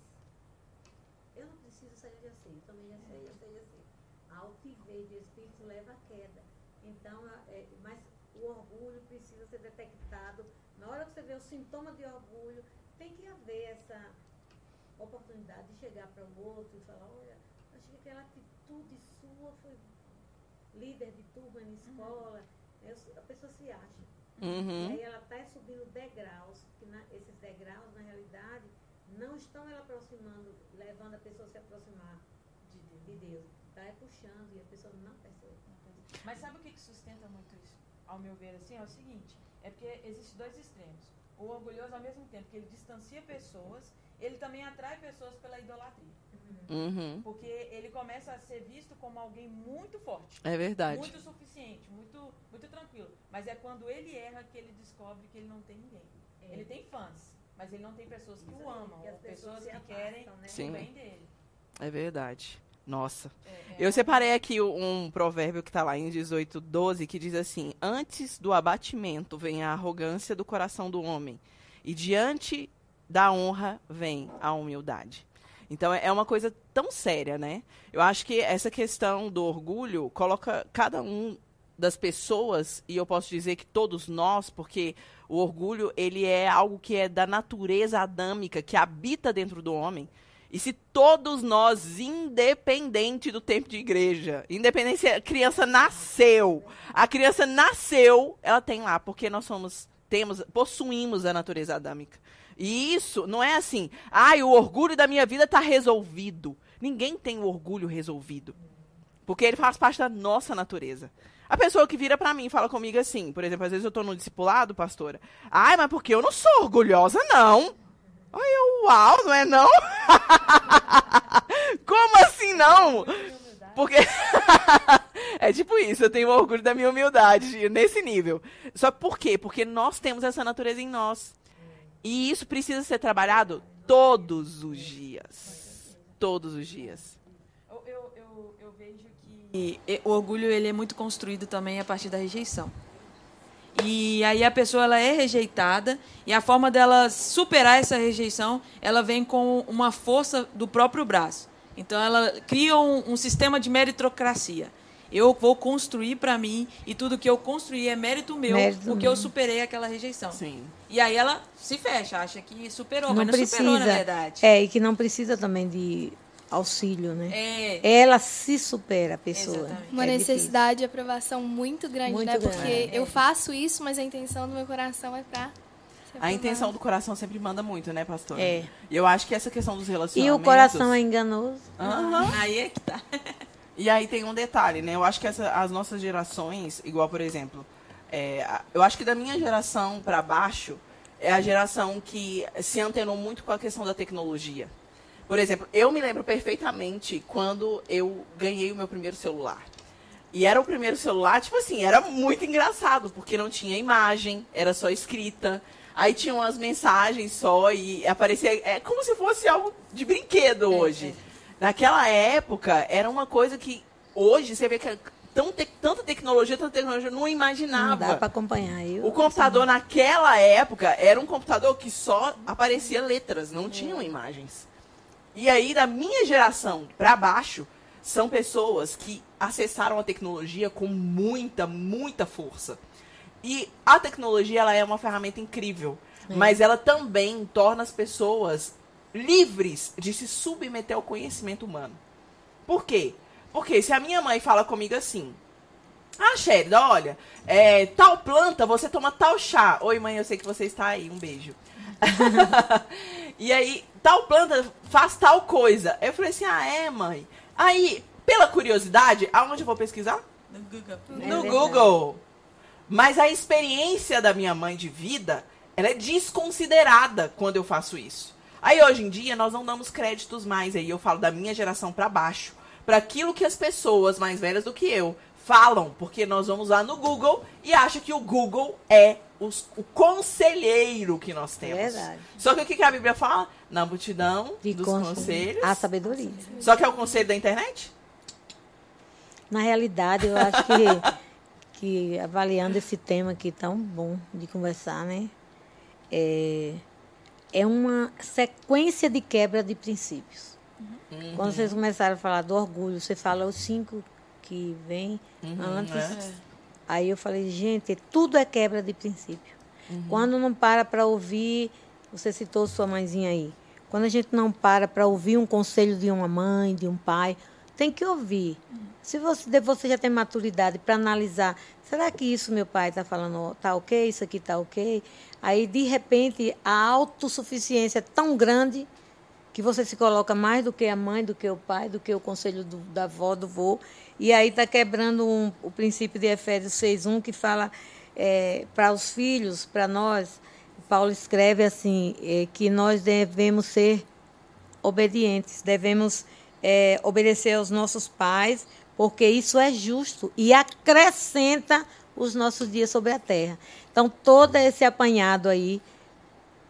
eu não preciso sair, eu já sei, eu também já sei, eu sei, eu sei. A altivez do espírito leva à queda. Então, é, mas o orgulho precisa ser detectado. Na hora que você vê o sintoma de orgulho, tem que haver essa oportunidade de chegar para o outro e falar, olha, achei que aquela atitude sua foi líder de turma na escola. Eu sou- a pessoa se acha. E Uhum. aí ela está subindo degraus, que na- esses degraus, na realidade, não estão ela aproximando, levando a pessoa a se aproximar De Deus. de Deus. Está é puxando e a pessoa não percebe. Mas sabe o que, que sustenta muito isso? Ao meu ver, assim, é o seguinte: é porque existem dois extremos. O orgulhoso, ao mesmo tempo que ele distancia pessoas, ele também atrai pessoas pela idolatria. Uhum. Porque ele começa a ser visto como alguém muito forte, É verdade. muito suficiente, muito, muito tranquilo. Mas é quando ele erra que ele descobre que ele não tem ninguém. É. Ele tem fãs, mas ele não tem pessoas que Isso o amam, que pessoas pessoas que afastam, querem né? Sim. o bem dele. É verdade. Nossa. É, é Eu separei aqui um provérbio que está lá em 18, 12, que diz assim: Antes do abatimento vem a arrogância do coração do homem, e diante da honra vem a humildade. Então é uma coisa tão séria, né? Eu acho que essa questão do orgulho coloca cada um das pessoas, e eu posso dizer que todos nós, porque o orgulho ele é algo que é da natureza adâmica, que habita dentro do homem. E se todos nós, independente do tempo de igreja, independente se a criança nasceu, a criança nasceu, ela tem lá, porque nós somos, temos, possuímos a natureza adâmica. E isso não é assim, ai, o orgulho da minha vida está resolvido. Ninguém tem o orgulho resolvido. Porque ele faz parte da nossa natureza. A pessoa que vira pra mim e fala comigo assim, por exemplo, às vezes eu tô no discipulado, pastora. Ai, mas porque eu não sou orgulhosa, não. Ai, eu, uau, não é não? Como assim não? Porque. é tipo isso, eu tenho orgulho da minha humildade, nesse nível. Só por quê? Porque nós temos essa natureza em nós. E isso precisa ser trabalhado todos os dias. Todos os dias. Eu, eu, eu, eu vejo que e- o orgulho ele é muito construído também a partir da rejeição. E aí a pessoa ela é rejeitada e a forma dela superar essa rejeição, ela vem com uma força do próprio braço. Então ela cria um, um sistema de meritocracia. Eu vou construir para mim e tudo que eu construí é mérito meu, Mérito porque meu. eu superei aquela rejeição. Sim. E aí ela se fecha, acha que superou, não mas não precisa. superou na verdade. É, e que não precisa também de auxílio, né? É, Ela se supera, a pessoa. Exatamente. Uma É difícil. necessidade de aprovação muito grande, Muito né? grande. Porque É. eu faço isso, mas a intenção do meu coração é pra. A intenção do coração sempre manda muito, né, pastor? É. E eu acho que essa questão dos E relacionamentos... o coração é enganoso. Aham. aí é que tá. E aí tem um detalhe, né? Eu acho que essa- as nossas gerações, igual, por exemplo, é, eu acho que da minha geração para baixo, é a geração que se antenou muito com a questão da tecnologia. Por exemplo, eu me lembro perfeitamente quando eu ganhei o meu primeiro celular. E era o primeiro celular, tipo assim, era muito engraçado, porque não tinha imagem, era só escrita. Aí tinham umas mensagens só e aparecia. É como se fosse algo de brinquedo hoje. Naquela época, era uma coisa que hoje você vê que é tão te- tanta tecnologia, tanta tecnologia, eu não Não imaginava. dá para acompanhar. Eu, O computador naquela época era um computador que só aparecia letras, não tinham imagens. E aí, da minha geração para baixo, são pessoas que acessaram a tecnologia com muita, muita força. E a tecnologia ela é uma ferramenta incrível, mas ela também torna as pessoas livres de se submeter ao conhecimento humano. Por quê? Porque se a minha mãe fala comigo assim, ah, Sherida, olha, é, tal planta, você toma tal chá. Oi, mãe, eu sei que você está aí, um beijo. e aí, tal planta faz tal coisa. Eu falei assim, ah, é, mãe. Aí, pela curiosidade, aonde eu vou pesquisar? No Google. É no. Google. Mas a experiência da minha mãe de vida, ela é desconsiderada quando eu faço isso. Aí hoje em dia nós não damos créditos mais, aí eu falo da minha geração para baixo, para aquilo que as pessoas mais velhas do que eu falam, porque nós vamos lá no Google e acha que o Google é os- o conselheiro que nós temos. Verdade. Só que o que que a Bíblia fala? Na multidão De dos conselho, conselhos. A sabedoria. Só que é o conselho da internet? Na realidade, eu acho que, que avaliando esse tema aqui tão bom de conversar, né? É, é uma sequência de quebra de princípios. Quando vocês começaram a falar do orgulho, você fala os cinco que vêm Uhum, antes. é. Aí eu falei, gente, tudo é quebra de princípio. Uhum. Quando não para para ouvir, você citou sua mãezinha aí. Quando a gente não para para ouvir um conselho de uma mãe, de um pai, tem que ouvir. Se você, você já tem maturidade para analisar, será que isso meu pai está falando tá ok, isso aqui está ok? Aí, de repente, a autossuficiência é tão grande que você se coloca mais do que a mãe, do que o pai, do que o conselho do, da avó, do vô. E aí está quebrando um, o princípio de Efésios 6.1, que fala é, para os filhos, para nós, Paulo escreve assim, é, que nós devemos ser obedientes, devemos é, obedecer aos nossos pais, porque isso é justo e acrescenta os nossos dias sobre a terra. Então, todo esse apanhado aí,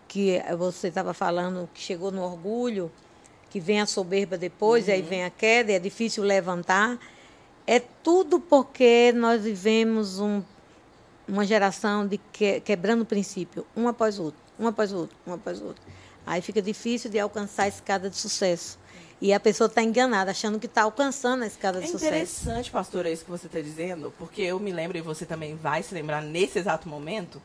que você estava falando, que chegou no orgulho, que vem a soberba depois, uhum. e aí vem a queda, e é difícil levantar, é tudo porque nós vivemos um, uma geração de que, quebrando o princípio, um após o outro, um após o outro, um após o outro. Aí fica difícil de alcançar a escada de sucesso. E a pessoa está enganada, achando que está alcançando a escada de é sucesso. É interessante, pastor, é isso que você está dizendo, porque eu me lembro, e você também vai se lembrar nesse exato momento,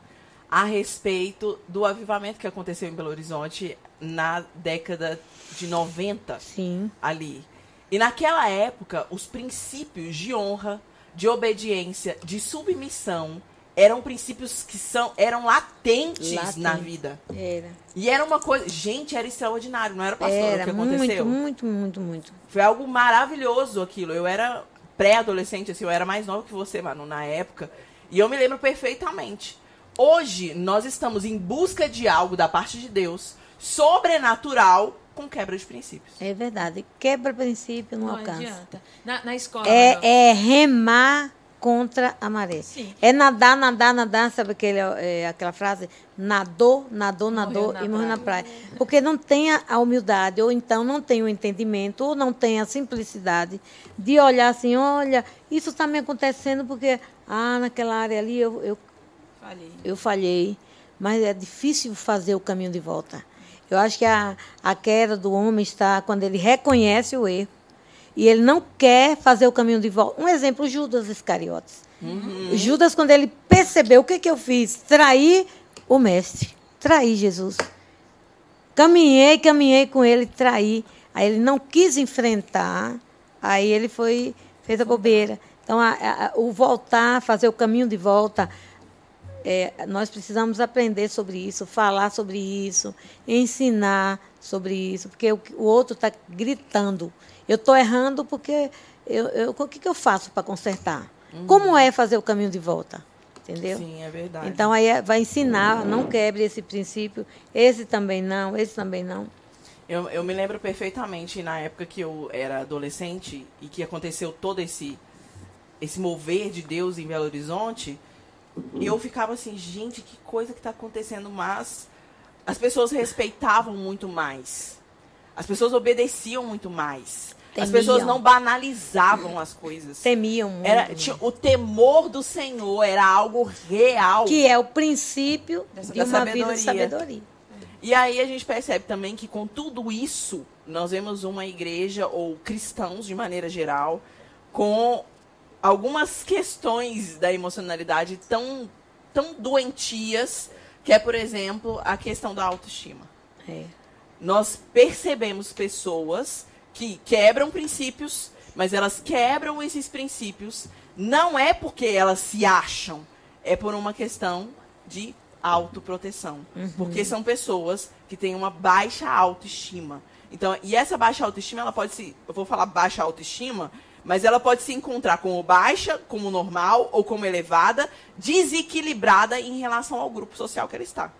a respeito do avivamento que aconteceu em Belo Horizonte na década de 90. Sim. Ali. E naquela época, os princípios de honra, de obediência, de submissão, eram princípios que são eram latentes Latente. na vida. Era. E era uma coisa, gente, era extraordinário, não era pastor era o que aconteceu? Muito, muito, muito, muito. Foi algo maravilhoso aquilo. Eu era pré-adolescente, assim, eu era mais nova que você, mano, na época, e eu me lembro perfeitamente. Hoje nós estamos em busca de algo da parte de Deus sobrenatural com quebra de princípios. É verdade. Quebra princípio não, não alcança. Adianta. Na, na escola. É, é remar contra a maré. Sim. É nadar, nadar, nadar, sabe aquele, é, aquela frase? Nadou, nadou, nadou morreu e morreu na praia. Porque não tem a, humildade, ou então não tem o entendimento, ou não tem a simplicidade de olhar assim, olha, isso está me acontecendo porque, ah, naquela área ali eu, eu, falhei. eu falhei. Mas é difícil fazer o caminho de volta. Eu acho que a, a queda do homem está quando ele reconhece o erro e ele não quer fazer o caminho de volta. Um exemplo, Judas Iscariotes. Uhum. Judas, quando ele percebeu o que, que eu fiz, traí o mestre, traí Jesus. Caminhei, caminhei com ele, traí. Aí ele não quis enfrentar, aí ele foi, fez a bobeira. Então, a, a, o voltar, fazer o caminho de volta, é, nós precisamos aprender sobre isso, falar sobre isso, ensinar sobre isso, porque o, o outro está gritando. Eu estou errando porque eu, eu, o que, que eu faço para consertar? Uhum. Como é fazer o caminho de volta? Entendeu? Sim, é verdade. Então aí é, vai ensinar, não quebre esse princípio, esse também não, esse também não. Eu, eu me lembro perfeitamente na época que eu era adolescente e que aconteceu todo esse esse mover de Deus em Belo Horizonte, eu ficava assim, gente, que coisa que está acontecendo, mas as pessoas respeitavam muito mais. As pessoas obedeciam muito mais. Temiam. As pessoas não banalizavam as coisas. Temiam muito. Era, o temor do Senhor era algo real. Que é o princípio Dessa, de uma sabedoria. vida de sabedoria. E aí a gente percebe também que com tudo isso, nós vemos uma igreja, ou cristãos de maneira geral, com algumas questões da emocionalidade tão, tão doentias, que é, por exemplo, a questão da autoestima. É. Nós percebemos pessoas que quebram princípios, mas elas quebram esses princípios não é porque elas se acham, é por uma questão de autoproteção. Uhum. Porque são pessoas que têm uma baixa autoestima. Então, e essa baixa autoestima, ela pode se. Eu vou falar baixa autoestima, mas ela pode se encontrar como baixa, como normal ou como elevada, desequilibrada em relação ao grupo social que ela está.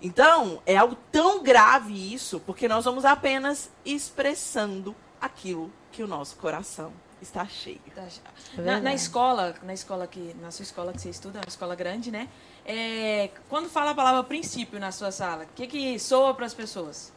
Então, é algo tão grave isso, porque nós vamos apenas expressando aquilo que o nosso coração está cheio. Tá é na, na, escola, na escola que, na sua escola que você estuda, uma escola grande, né? É, quando fala a palavra princípio na sua sala, o que que soa para as pessoas?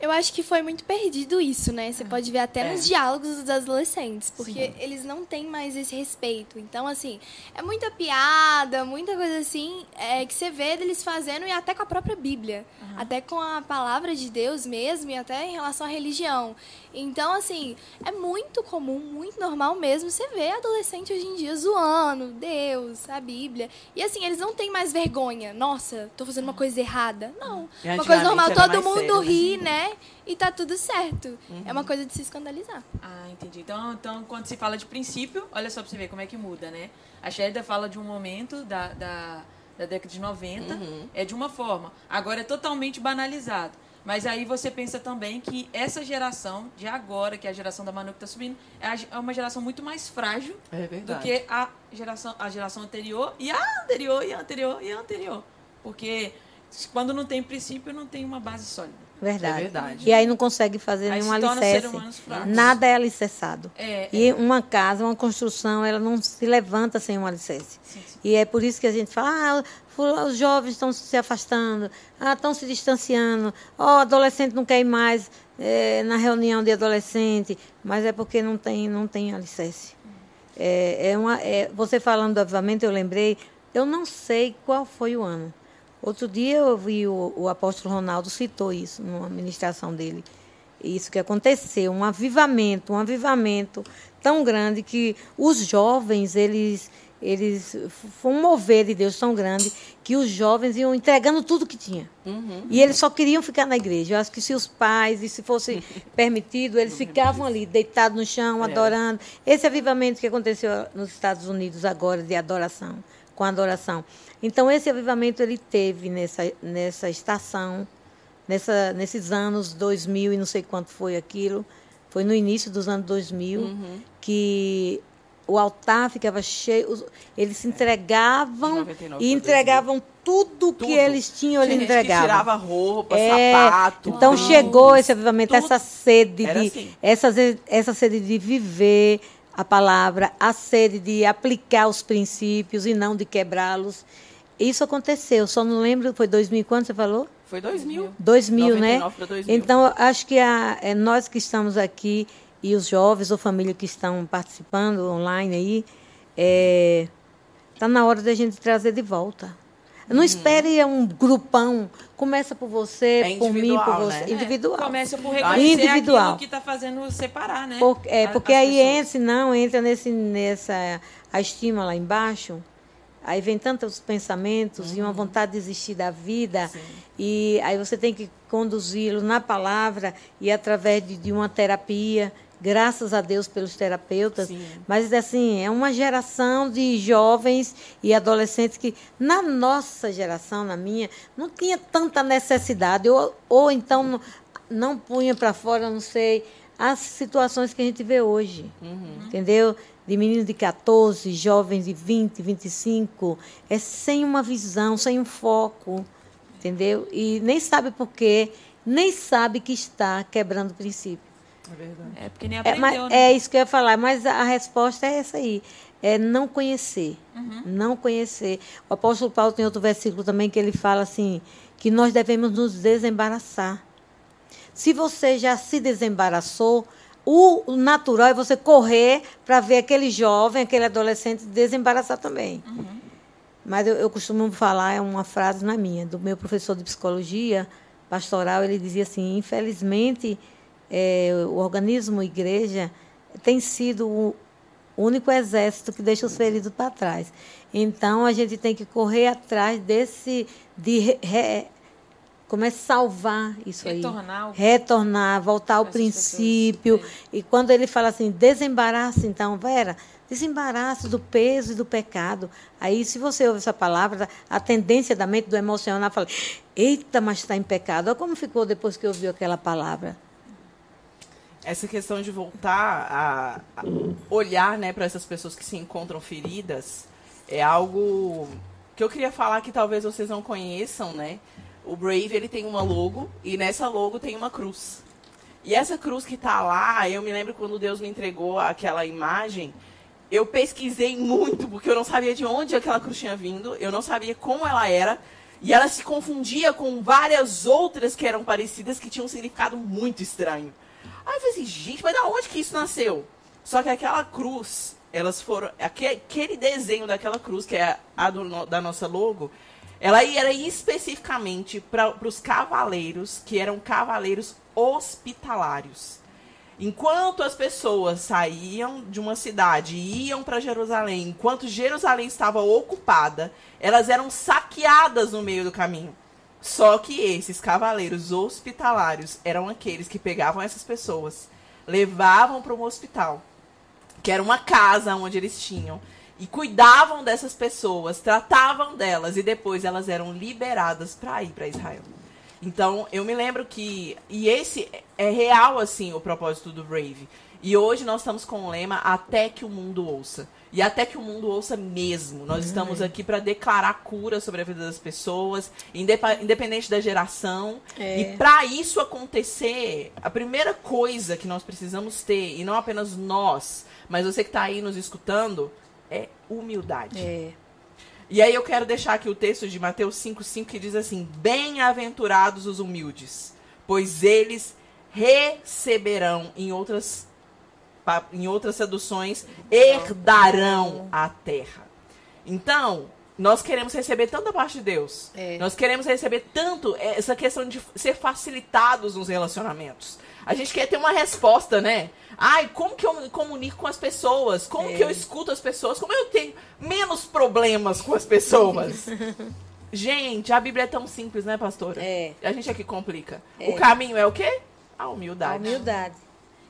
Eu acho que foi muito perdido isso, né? Você pode ver até é. nos diálogos dos adolescentes, porque Sim. eles não têm mais esse respeito. Então, assim, é muita piada, muita coisa assim, é, que você vê deles fazendo e até com a própria Bíblia, uhum. até com a palavra de Deus mesmo e até em relação à religião. Então, assim, é muito comum, muito normal mesmo você ver adolescente hoje em dia zoando Deus, a Bíblia. E assim, eles não têm mais vergonha. Nossa, tô fazendo uma coisa errada. Não. Uma coisa normal, todo mundo cedo, né? ri, né? e tá tudo certo. É Uhum. uma coisa de se escandalizar. Ah, entendi. Então, então, quando se fala de princípio, olha só pra você ver como é que muda, né? A Sherida fala de um momento da, da, da década de 90, Uhum. é de uma forma. Agora é totalmente banalizado. Mas aí você pensa também que essa geração de agora, que é a geração da Manu que tá subindo, é é uma geração muito mais frágil É do que a geração, a geração anterior e a anterior e a anterior e a anterior. Porque quando não tem princípio, não tem uma base sólida. Verdade. É verdade. E aí não consegue fazer Aí nenhum se torna ser alicerce. Nada é alicerçado. É, E uma casa, uma construção, ela não se levanta sem um alicerce. Sim, sim. E é por isso que a gente fala, ah, os jovens estão se afastando, ah, estão se distanciando, o adolescente não quer ir mais eh, na reunião de adolescente, mas é porque não tem, não tem alicerce. É, é uma, é, você falando do avivamento, eu lembrei, eu não sei qual foi o ano. Outro dia eu vi o, o apóstolo Ronaldo citou isso numa ministração dele. Isso que aconteceu, um avivamento, um avivamento tão grande que os jovens, eles, eles foi um mover de Deus tão grande que os jovens iam entregando tudo que tinha. Uhum. E eles só queriam ficar na igreja. Eu acho que se os pais, e se fosse permitido, eles ficavam ali, deitados no chão, É. adorando. Esse avivamento que aconteceu nos Estados Unidos agora, de adoração, com adoração. Então, esse avivamento ele teve nessa, nessa estação, nessa, nesses anos 2000 e não sei quanto foi aquilo. Foi no início dos anos 2000 Uhum. que o altar ficava cheio, eles se entregavam De 99 e entregavam tudo, Tudo. que eles tinham, Tinha eles entregavam. tirava roupa, É, sapato. Então tudo. chegou esse avivamento, tudo. essa sede Era de assim. essa, essa sede de viver a palavra, a sede de aplicar os princípios e não de quebrá-los. Isso aconteceu, só não lembro, foi 2000 quando você falou? Foi 2000. 2000, né? 99 pra 2000. Então, acho que a, é, nós que estamos aqui e os jovens ou família que estão participando online aí, está na hora da gente trazer de volta. Não espere um grupão. Começa por você, É por mim, por você. né? Individual. É, começa por reconhecer Individual. aquilo que está fazendo separar, né? Por- é, a- porque aí pessoas. entra, senão entra nesse, nessa a estima lá embaixo. Aí vem tantos pensamentos e uma vontade de desistir da vida. E aí você tem que conduzi-lo na palavra e através de, de uma terapia. Graças a Deus pelos terapeutas. Sim. Mas, assim, é uma geração de jovens e adolescentes que, na nossa geração, na minha, não tinha tanta necessidade. Ou, ou então não, não punha para fora, não sei, as situações que a gente vê hoje. Entendeu? De meninos de 14, jovens de 20, 25. É sem uma visão, sem um foco. Entendeu? E nem sabe por quê, nem sabe que está quebrando o princípio. É verdade. É porque nem É, aprendeu, mas, né? é isso que eu ia falar, mas a, a resposta é essa aí. É não conhecer. Uhum. Não conhecer. O apóstolo Paulo tem outro versículo também que ele fala assim, que nós devemos nos desembaraçar. Se você já se desembaraçou, o natural é você correr para ver aquele jovem, aquele adolescente desembaraçar também. Mas eu, eu costumo falar, é uma frase não é minha, do meu professor de psicologia pastoral, ele dizia assim, infelizmente, eh, o organismo igreja tem sido o único exército que deixa os feridos para trás. Então, a gente tem que correr atrás desse, de re- como é salvar isso aí. Retornar o- Retornar, voltar ao pessoas, princípio. é. E quando ele fala assim, desembaraça, então, Vera, desembaraça do peso e do pecado. Aí, se você ouve essa palavra, a tendência da mente, do emocional, fala, eita, mas está em pecado. Olha como ficou depois que ouviu aquela palavra. Essa questão de voltar a, olhar né, para essas pessoas que se encontram feridas é algo que eu queria falar que talvez vocês não conheçam, né? O Brave ele tem uma logo e nessa logo tem uma cruz. E essa cruz que tá lá, eu me lembro quando Deus me entregou aquela imagem, eu pesquisei muito porque eu não sabia de onde aquela cruz tinha vindo, eu não sabia como ela era. E ela se confundia com várias outras que eram parecidas que tinham um significado muito estranho. Aí eu falei assim, gente, mas da onde que isso nasceu? Só que aquela cruz, elas foram. aque- Aquele desenho daquela cruz, que é a do da nossa logo, ela era especificamente para os cavaleiros, que eram cavaleiros hospitalários. Enquanto as pessoas saíam de uma cidade e iam para Jerusalém, enquanto Jerusalém estava ocupada, elas eram saqueadas no meio do caminho. Só que esses cavaleiros hospitalários eram aqueles que pegavam essas pessoas, levavam para um hospital, que era uma casa onde eles tinham, e cuidavam dessas pessoas, tratavam delas e depois elas eram liberadas para ir para Israel. Então, eu me lembro que e esse é real assim o propósito do Brave. E hoje nós estamos com o lema até que o mundo ouça. E até que o mundo ouça mesmo. Nós estamos aqui para declarar cura sobre a vida das pessoas, independente da geração. É. E para isso acontecer, a primeira coisa que nós precisamos ter, e não apenas nós, mas você que está aí nos escutando, é humildade. É. E aí eu quero deixar aqui o texto de Mateus 5,5 que diz assim: Bem-aventurados os humildes, pois eles receberão, em outras, em outras traduções, herdarão a terra. Então, nós queremos receber tanto da parte de Deus. É. Nós queremos receber tanto essa questão de ser facilitados nos relacionamentos. A gente quer ter uma resposta, né? Ai, como que eu me comunico com as pessoas? Como É. que eu escuto as pessoas? Como eu tenho menos problemas com as pessoas? gente, a Bíblia é tão simples, né, pastora? É. A gente aqui complica. É. O caminho é o quê? A humildade. A humildade.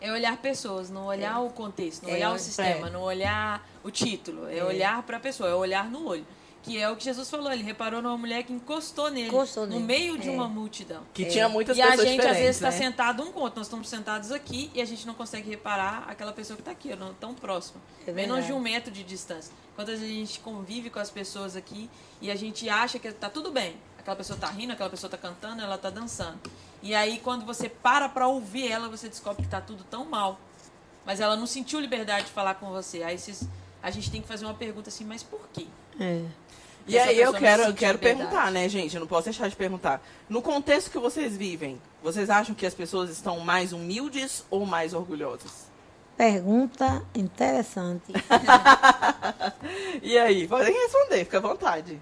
É olhar pessoas, não olhar o contexto, não É, olhar o é. sistema, não olhar o título. É, olhar para a pessoa, é olhar no olho. Que é o que Jesus falou. Ele reparou numa mulher que encostou nele, Encostou no nele. meio de É. uma multidão. Que tinha muitas E a pessoas gente, às vezes, está né? sentado um conto. Nós estamos sentados aqui e a gente não consegue reparar aquela pessoa que está aqui, não tão próxima. É menos de um metro de distância. Quantas vezes a gente convive com as pessoas aqui e a gente acha que tá tudo bem. Aquela pessoa tá rindo, aquela pessoa tá cantando, ela tá dançando. E aí, quando você para pra ouvir ela, você descobre que tá tudo tão mal. Mas ela não sentiu liberdade de falar com você. Aí vocês- a gente tem que fazer uma pergunta assim, mas por quê? É. E aí eu quero, eu quero liberdade. perguntar, né, gente? Eu não posso deixar de perguntar. No contexto que vocês vivem, vocês acham que as pessoas estão mais humildes ou mais orgulhosas? Pergunta interessante. E aí, podem responder, fica à vontade.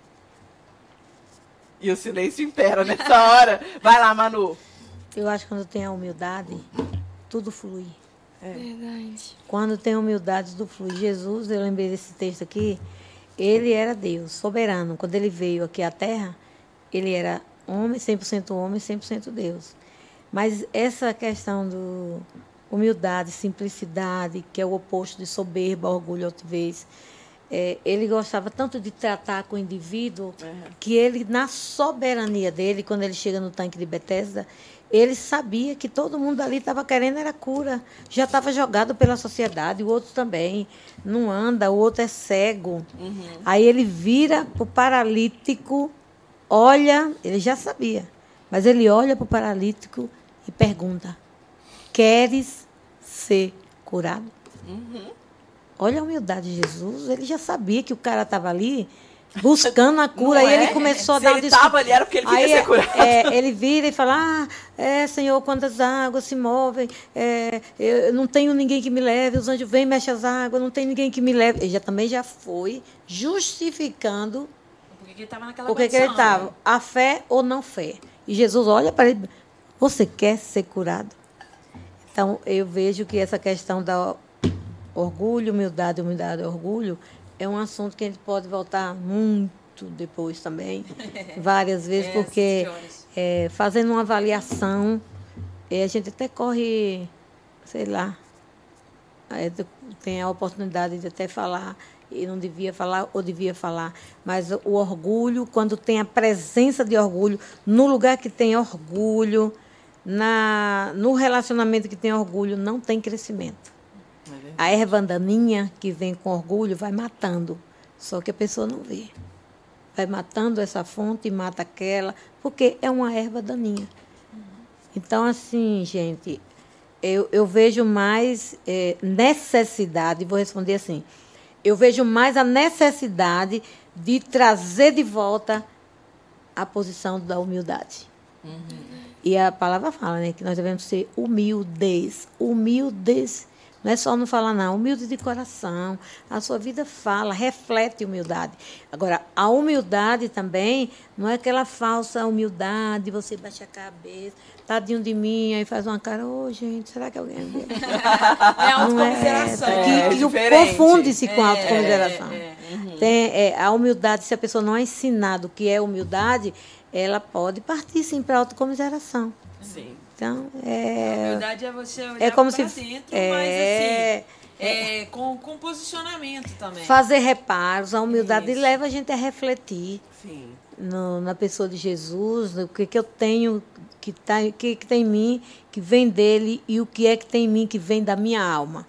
E o silêncio impera nessa hora. Vai lá, Manu. Eu acho que quando tem a humildade, tudo flui. Verdade. Quando tem humildade, tudo flui. Jesus, eu lembrei desse texto aqui, ele era Deus, soberano. Quando ele veio aqui à Terra, ele era homem, 100% homem, 100% Deus. Mas essa questão do humildade, simplicidade, que é o oposto de soberba, orgulho, altivez, é, ele gostava tanto de tratar com o indivíduo que ele, na soberania dele, quando ele chega no tanque de Bethesda, ele sabia que todo mundo ali estava querendo era cura. Já estava jogado pela sociedade, o outro também. Não anda, o outro é cego. Aí ele vira para o paralítico, olha, ele já sabia, mas ele olha para o paralítico e pergunta: Queres ser curado? Olha a humildade de Jesus, ele já sabia que o cara estava ali buscando a cura, Não e ele é? começou a Se dar ele desculpa. tava ali, era porque ele queria Aí, ser curado. é, ele vira e fala: Ah, é, Senhor, quantas águas se movem, é, eu não tenho ninguém que me leve, os anjos vêm, mexem as águas, não tem ninguém que me leve. Ele já, também já foi justificando Por que ele estava naquela o que, que ele estava, né? a fé ou não fé. E Jesus olha para ele: Você quer ser curado? Então, eu vejo que essa questão da orgulho, humildade, humildade, orgulho, é um assunto que a gente pode voltar muito depois também, várias vezes, É, porque é, fazendo uma avaliação, é, a gente até corre, sei lá, é, tem a oportunidade de até falar e não devia falar ou devia falar, mas o orgulho, quando tem a presença de orgulho, no lugar que tem orgulho, na, no relacionamento que tem orgulho, não tem crescimento. A erva daninha que vem com orgulho vai matando, só que a pessoa não vê. Vai matando essa fonte e mata aquela, porque é uma erva daninha. Então, assim, gente, eu, eu vejo mais eh, necessidade, vou responder assim, eu vejo mais a necessidade de trazer de volta a posição da humildade. E a palavra fala, né, que nós devemos ser humildes, humildes. Não é só não falar, não, humilde de coração. A sua vida fala, reflete humildade. Agora, a humildade também não é aquela falsa humildade, você baixa a cabeça, tadinho de mim, aí faz uma cara, ô gente, será que alguém vê? É autocomiseração. É essa, É, que, que confunde-se com a É, autocomiseração. é, Tem, é, a humildade, se a pessoa não é ensinada o que é humildade, ela pode partir sim para a autocomiseração. Sim. Então, A é, humildade é você olhar é como pra se dentro, é, mas assim, é, com, com posicionamento também. fazer reparos, a humildade Isso. leva a gente a refletir no- na pessoa de Jesus, no que, que eu tenho que, tá, que, que tem em mim, que vem dele, e o que é que tem em mim que vem da minha alma.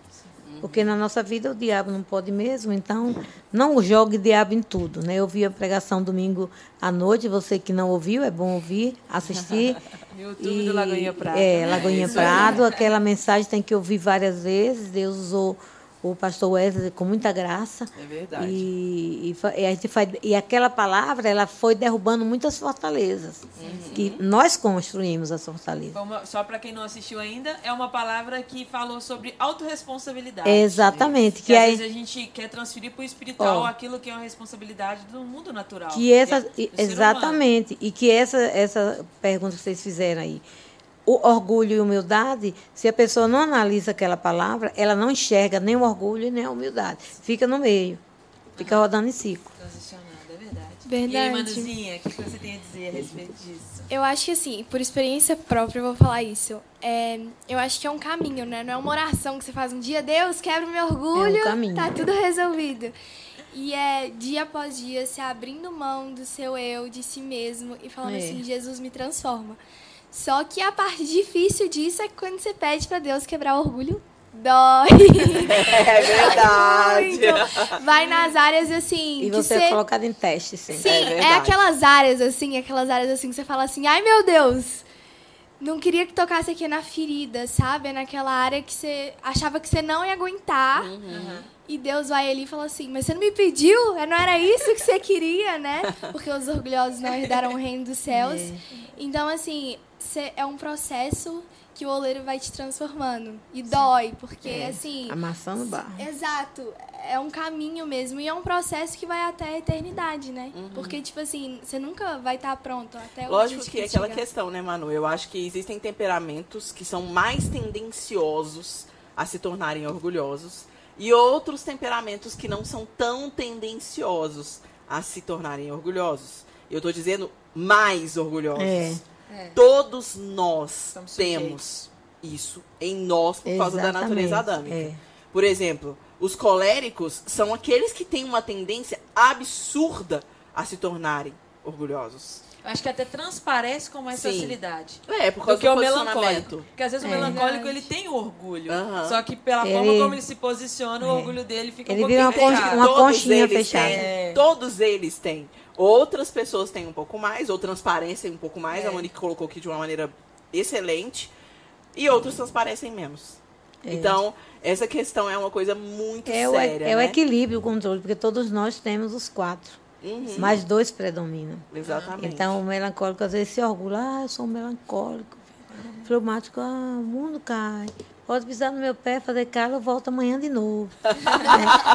Porque na nossa vida o diabo não pode mesmo, então não jogue diabo em tudo. Né? Eu vi a pregação domingo à noite, você que não ouviu, é bom ouvir, assistir. No YouTube do Lagoinha Prata. É, Lagoinha Prado, aquela mensagem tem que ouvir várias vezes. Deus usou o pastor Wesley com muita graça. É verdade. E, e, e a gente faz, e aquela palavra, ela foi derrubando muitas fortalezas. Que nós construímos as fortalezas. Uma- só para quem não assistiu ainda, é uma palavra que falou sobre autorresponsabilidade. Exatamente. Que Que, às aí, vezes a gente quer transferir para o espiritual Ó. aquilo que é uma responsabilidade do mundo natural. que essa, é exatamente. E que essa, essa pergunta que vocês fizeram aí. O orgulho e humildade, se a pessoa não analisa aquela palavra, ela não enxerga nem o orgulho e nem a humildade. Fica no meio. Fica rodando em ciclo. Transicionando, é verdade. Verdade. E aí, Manuzinha, o que que você tem a dizer a respeito disso? Eu acho que assim, por experiência própria, eu vou falar isso. É, eu acho que é um caminho, né? Não é uma oração que você faz um dia, Deus, quebra o meu orgulho, É um caminho. tá tudo resolvido. E é dia após dia se abrindo mão do seu eu, de si mesmo e falando É. assim, Jesus me transforma. Só que a parte difícil disso é quando você pede pra Deus quebrar o orgulho. Dói. É verdade. Vai nas áreas assim. E você é você- colocado em teste sempre. Sim, É é, aquelas áreas assim, aquelas áreas assim que você fala assim, ai meu Deus, não queria que tocasse aqui na ferida, sabe? É naquela área que você achava que você não ia aguentar. Uhum. E Deus vai ali e fala assim, mas você não me pediu? Não era isso que você queria, né? Porque os orgulhosos não herdaram o reino dos céus. É. Então, assim, cê- é um processo que o oleiro vai te transformando. E dói, porque, É. assim... Amassando barro. Exato. É um caminho mesmo. E é um processo que vai até a eternidade, né? Uhum. Porque, tipo assim, você nunca vai estar pronto até o Lógico dia que é aquela chegar. questão, né, Manu? Eu acho que existem temperamentos que são mais tendenciosos a se tornarem orgulhosos e outros temperamentos que não são tão tendenciosos a se tornarem orgulhosos. Eu tô dizendo mais orgulhosos. É. É. Todos nós temos isso em nós por causa da Exatamente, natureza adâmica. é. Por exemplo, os coléricos são aqueles que têm uma tendência absurda a se tornarem orgulhosos. Eu acho que até transparece com mais Sim. facilidade. É, por Do causa que do o melancólico. Porque às vezes o É. melancólico Verdade. ele tem orgulho. Aham. Só que pela Ele- forma como ele se posiciona, o orgulho dele fica Ele um vira pouquinho uma concha- fechado. uma conchinha fechada. têm. É. Todos eles têm. Outras pessoas têm um pouco mais, ou transparecem um pouco mais. É. A Monique colocou aqui de uma maneira excelente. E outros transparecem menos. Então, essa questão é uma coisa muito É, o, séria. é o né? equilíbrio, o controle, porque todos nós temos os quatro. Uhum, Mas dois predominam. Exatamente. Então, o melancólico às vezes se orgulha. Ah, eu sou um melancólico. Fleumático, ah, o mundo cai. Pode pisar no meu pé, fazer calo, eu volto amanhã de novo. Né?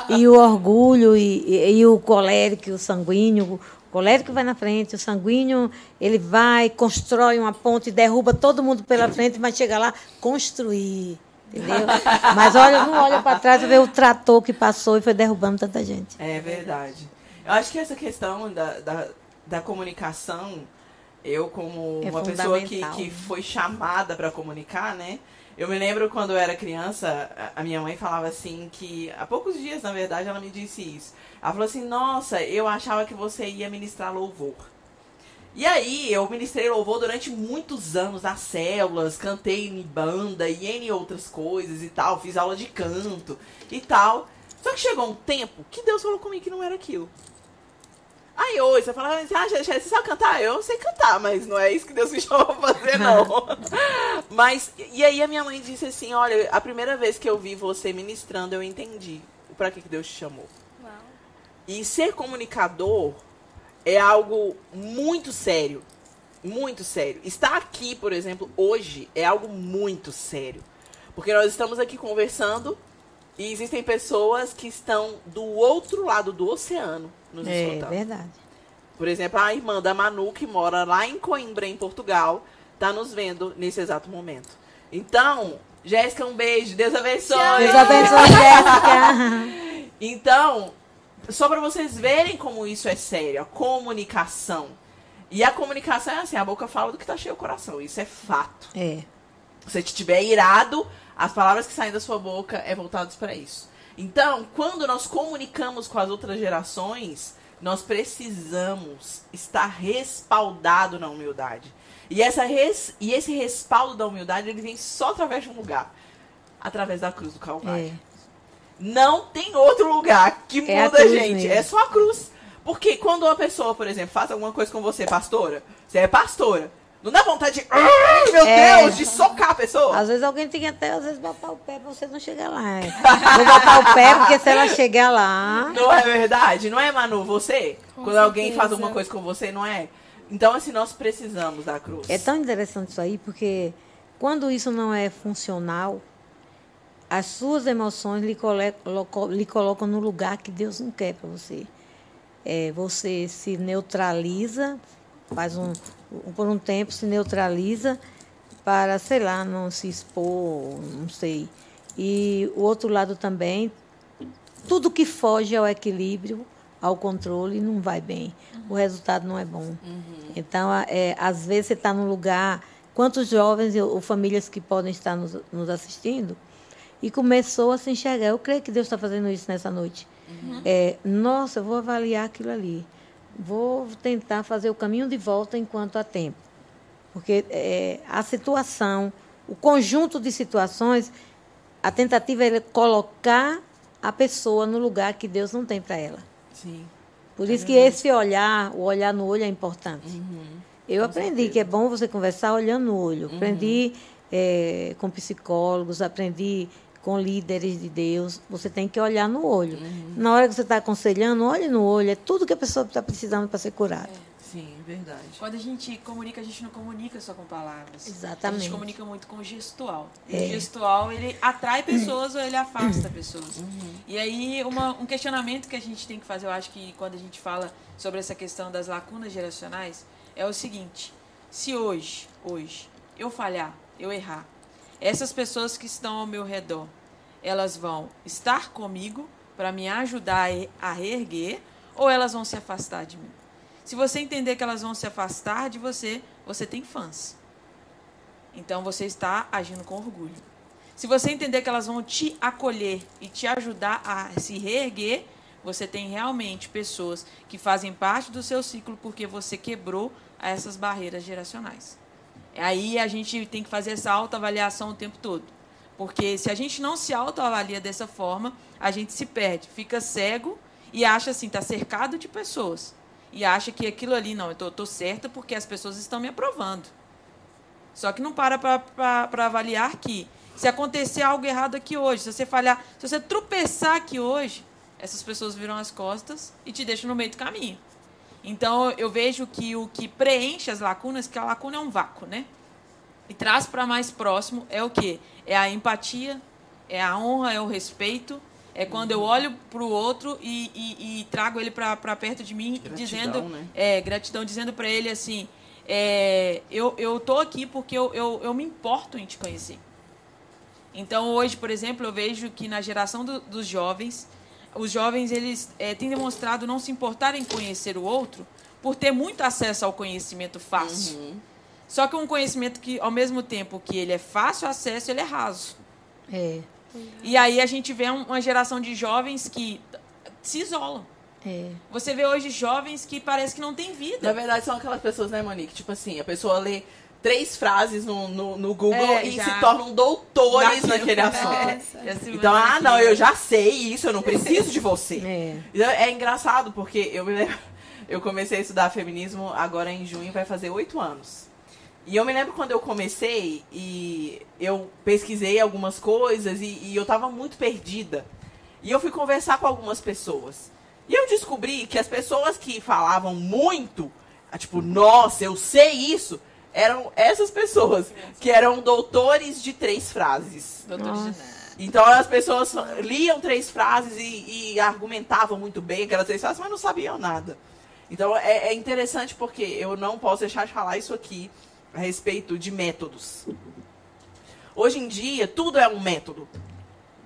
E o orgulho, e, e- e o colérico, o sanguíneo. O colérico vai na frente, o sanguíneo, ele vai, constrói uma ponte, derruba todo mundo pela frente, mas chega lá, construir. Entendeu? Mas olha, não olha para trás e vê o trator que passou e foi derrubando tanta gente. É verdade. Eu acho que essa questão da, da, da comunicação, eu como É uma pessoa que, que foi chamada para comunicar, né? Eu me lembro quando eu era criança, a- minha mãe falava assim que, há poucos dias, na verdade, ela me disse isso. Ela falou assim, nossa, eu achava que você ia ministrar louvor. E aí, eu ministrei louvor durante muitos anos nas células, cantei em banda e em outras coisas e tal, fiz aula de canto e tal. Só que chegou um tempo que Deus falou comigo que não era aquilo. Aí hoje, você fala assim, ah, Jéssica, você sabe cantar? Eu sei cantar, mas não é isso que Deus me chamou pra fazer, não. mas, e aí a minha mãe disse assim, olha, a primeira vez que eu vi você ministrando, eu entendi pra que, que Deus te chamou. Uau. E ser comunicador é algo muito sério. Muito sério. Estar aqui, por exemplo, hoje é algo muito sério. Porque nós estamos aqui conversando e existem pessoas que estão do outro lado do oceano nos É escutando. verdade. Por exemplo, a irmã da Manu, que mora lá em Coimbra, em Portugal, está nos vendo nesse exato momento. Então, Jéssica, um beijo. Deus abençoe. Deus abençoe, Jéssica. Então, só para vocês verem como isso é sério, a comunicação. E a comunicação é assim, a boca fala do que tá cheio o coração, isso é fato. É. Se você estiver irado, as palavras que saem da sua boca é voltadas para isso. Então, quando nós comunicamos com as outras gerações, nós precisamos estar respaldado na humildade. E, essa res, e esse respaldo da humildade, ele vem só através de um lugar. Através da cruz do Calvário. É. Não tem outro lugar que É muda a gente. mesmo. É só a cruz. Porque quando uma pessoa, por exemplo, faz alguma coisa com você, pastora, você é pastora. Não dá vontade de. Ai, meu É. Deus, de socar a pessoa. Às vezes alguém tem que até, às vezes, botar o pé pra você não chegar lá. é. Vou botar o pé, porque se ela chegar lá. Não é verdade? Não é, Manu? Você? Com quando alguém certeza. faz alguma coisa com você, não é? Então, assim, nós precisamos da cruz. É tão interessante isso aí, porque quando isso não é funcional, as suas emoções lhe, loco- lhe colocam no lugar que Deus não quer para você. É, você se neutraliza, faz um, por um tempo se neutraliza para, sei lá, não se expor, não sei. E o outro lado também, tudo que foge ao equilíbrio, ao controle, não vai bem. O resultado não é bom. Então, a- é, às vezes você está num lugar. Quantos jovens ou famílias que podem estar nos, nos assistindo e começou a se enxergar. Eu creio que Deus está fazendo isso nessa noite. É, nossa, eu vou avaliar aquilo ali. Vou tentar fazer o caminho de volta enquanto há tempo. Porque é, a situação, o conjunto de situações, a tentativa é colocar a pessoa no lugar que Deus não tem para ela. Sim. Por isso que esse olhar, o olhar no olho é importante. Eu aprendi que é bom você conversar olhando no olho. Aprendi eh, com psicólogos, aprendi com líderes de Deus. Você tem que olhar no olho. Na hora que você está aconselhando, olhe no olho. É tudo que a pessoa está precisando para ser curada. Sim, verdade. Quando a gente comunica, a gente não comunica só com palavras. A Exatamente. gente comunica muito com o gestual. É. O gestual, ele atrai pessoas ou ele afasta pessoas. Uhum. E aí, uma- um questionamento que a gente tem que fazer, eu acho que quando a gente fala sobre essa questão das lacunas geracionais, é o seguinte. Se hoje, hoje, eu falhar, eu errar, essas pessoas que estão ao meu redor, elas vão estar comigo para me ajudar a reerguer ou elas vão se afastar de mim? Se você entender que elas vão se afastar de você, você tem fãs. Então você está agindo com orgulho. Se você entender que elas vão te acolher e te ajudar a se reerguer, você tem realmente pessoas que fazem parte do seu ciclo porque você quebrou essas barreiras geracionais. Aí a gente tem que fazer essa autoavaliação o tempo todo. Porque se a gente não se autoavalia dessa forma, a gente se perde, fica cego e acha assim, está cercado de pessoas. E acha que aquilo ali, não, eu tô, tô certa porque as pessoas estão me aprovando. Só que não para para avaliar que se acontecer algo errado aqui hoje, se você falhar, se você tropeçar aqui hoje, essas pessoas viram as costas e te deixam no meio do caminho. Então eu vejo que o que preenche as lacunas, que a lacuna é um vácuo, né? E traz para mais próximo é o quê? É a empatia, é a honra, é o respeito, é quando eu olho para o outro e, e- e trago ele para perto de mim, Gratidão, dizendo, né? é, gratidão, dizendo para ele assim, é, eu, eu tô aqui porque eu, eu, eu me importo em te conhecer. Então hoje, por exemplo, eu vejo que na geração do- dos jovens, os jovens eles é, têm demonstrado não se importar em conhecer o outro por ter muito acesso ao conhecimento fácil. Uhum. Só que um conhecimento que, ao mesmo tempo que ele é fácil acesso, ele é raso. É, E aí a gente vê um- uma geração de jovens que se isolam. é. Você vê hoje jovens que parece que não têm Na vida. verdade, são aquelas pessoas, né, Monique? Tipo assim, a pessoa lê três frases no, no, no Google É, e já- se tornam doutores naquele assunto. Se Então, ah, não, eu já sei isso, eu não preciso de você. É. Então, É engraçado, porque eu me lembro. Eu comecei a estudar feminismo agora em junho, vai fazer oito anos. E eu me lembro quando eu comecei e eu pesquisei algumas coisas e, e eu tava muito perdida. E eu fui conversar com algumas pessoas. E eu descobri que as pessoas que falavam muito, tipo, nossa, eu sei isso, eram essas pessoas, que eram doutores de três frases. Doutor Nossa. Ginásio. Então as pessoas liam três frases e, e argumentavam muito bem aquelas três frases, mas não sabiam nada. Então é, é interessante porque eu não posso deixar de falar isso aqui a respeito de métodos. Hoje em dia, tudo é um método.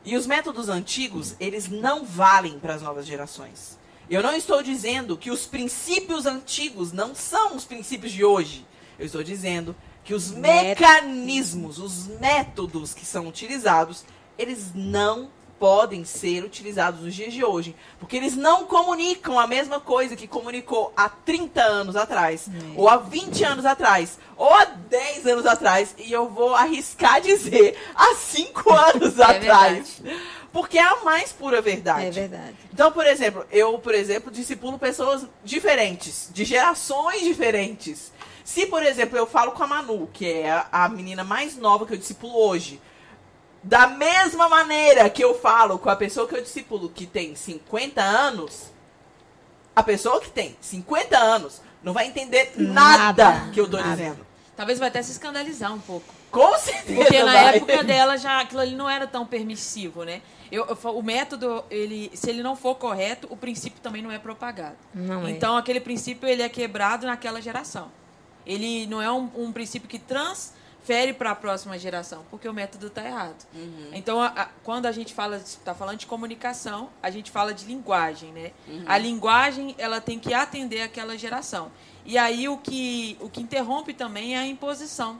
E os métodos antigos, eles não valem para as novas gerações. Eu não estou dizendo que os princípios antigos não são os princípios de hoje. Eu estou dizendo que os mecanismos, os métodos que são utilizados, eles não podem ser utilizados nos dias de hoje. Porque eles não comunicam a mesma coisa que comunicou há 30 anos atrás, ou há 20 anos atrás, ou há 10 anos atrás, e eu vou arriscar dizer há 5 anos É atrás. Porque é a mais pura verdade. É verdade. Então, por exemplo, eu, por exemplo, discipulo pessoas diferentes, de gerações diferentes. Se, por exemplo, eu falo com a Manu, que é a, a menina mais nova que eu discipulo hoje, da mesma maneira que eu falo com a pessoa que eu discipulo, que tem 50 anos, a pessoa que tem 50 anos não vai entender nada, Nada, que eu tô nada. dizendo. Talvez vai até se escandalizar um pouco. Com certeza. Porque na vai. época dela já aquilo ali não era tão permissivo, né? Eu, eu o método, ele, se ele não for correto, o princípio também não é propagado. Não é. então aquele princípio ele é quebrado naquela geração. Ele não é um, um princípio que transfere para a próxima geração, porque o método está errado. Então, a- a- quando a gente fala, está falando de comunicação, a gente fala de linguagem, né? A linguagem ela tem que atender aquela geração. E aí o que o que interrompe também é a imposição.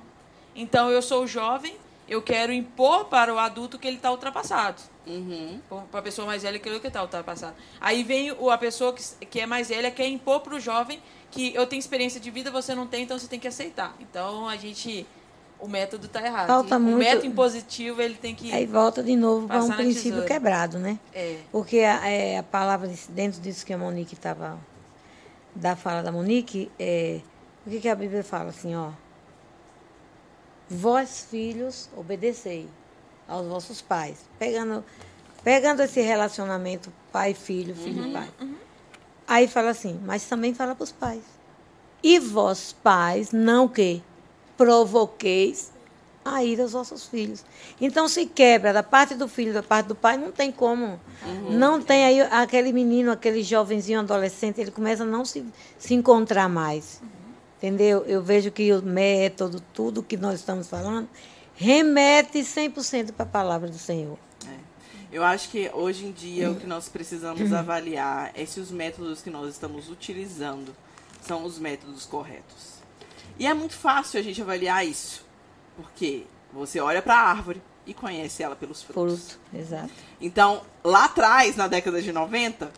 Então, eu sou jovem, eu quero impor para o adulto que ele está ultrapassado. Uhum. Para a pessoa mais velha que que está ultrapassado. Aí vem a pessoa que, que é mais velha, quer impor para o jovem que eu tenho experiência de vida, você não tem, então você tem que aceitar. Então, a gente... O método está errado. Falta o muito- método impositivo, ele tem que... Aí volta de novo para um princípio tesoura. quebrado, né? É. Porque a, é, a palavra dentro disso que a Monique estava da fala da Monique, é, o que, que a Bíblia fala assim, ó? Vós, filhos, obedecei aos vossos pais. Pegando, pegando esse relacionamento pai-filho, filho-pai. Aí fala assim, mas também fala para os pais. E vós, pais, não que provoqueis a ira aos vossos filhos. Então, se quebra da parte do filho, da parte do pai, não tem como. Não tem aí aquele menino, aquele jovenzinho adolescente, ele começa a não se, se encontrar mais. Entendeu? Eu vejo que o método, tudo que nós estamos falando, remete 100% para a palavra do Senhor. Eu acho que hoje em dia o que nós precisamos avaliar é se os métodos que nós estamos utilizando são os métodos corretos. E é muito fácil a gente avaliar isso, porque você olha para a árvore e conhece ela pelos frutos. Fruto, exato. Então, lá atrás, na década de 90,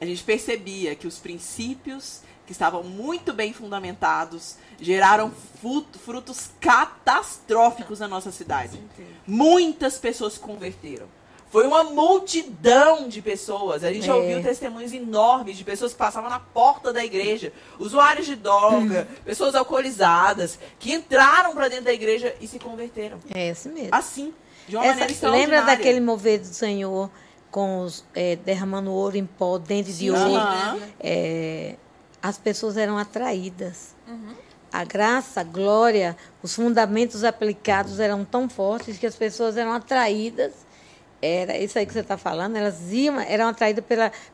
a gente percebia que os princípios que estavam muito bem fundamentados geraram fruto- frutos catastróficos na nossa cidade. Muitas pessoas se converteram. Foi uma multidão de pessoas. A gente É. ouviu testemunhos enormes de pessoas que passavam na porta da igreja, usuários de droga, pessoas alcoolizadas, que entraram para dentro da igreja e se converteram. É assim mesmo. Assim, de uma Essa- maneira lembra daquele mover do Senhor com os, é, derramando ouro em pó, dente de ouro? Aham. É, as pessoas eram atraídas. A graça, a glória, os fundamentos aplicados eram tão fortes que as pessoas eram atraídas. Era isso aí que você está falando. Elas iam, eram atraídas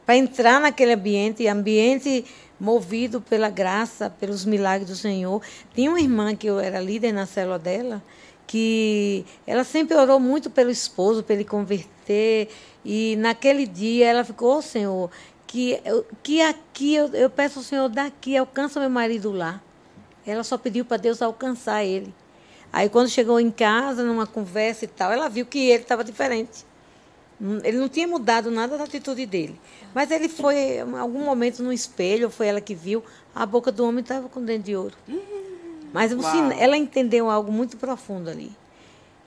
para entrar naquele ambiente, ambiente movido pela graça, pelos milagres do Senhor. Tinha uma irmã que eu era líder na célula dela, que ela sempre orou muito pelo esposo, para ele converter. E naquele dia ela ficou, "Ô, Senhor, que, que aqui eu, eu peço ao Senhor daqui, alcança meu marido lá. Ela só pediu para Deus alcançar ele. Aí quando chegou em casa, numa conversa e tal, ela viu que ele estava diferente. Ele não tinha mudado nada da atitude dele. Mas ele foi, em algum momento, no espelho, foi ela que viu, a boca do homem estava com dente de ouro. Mas sin- ela entendeu algo muito profundo ali.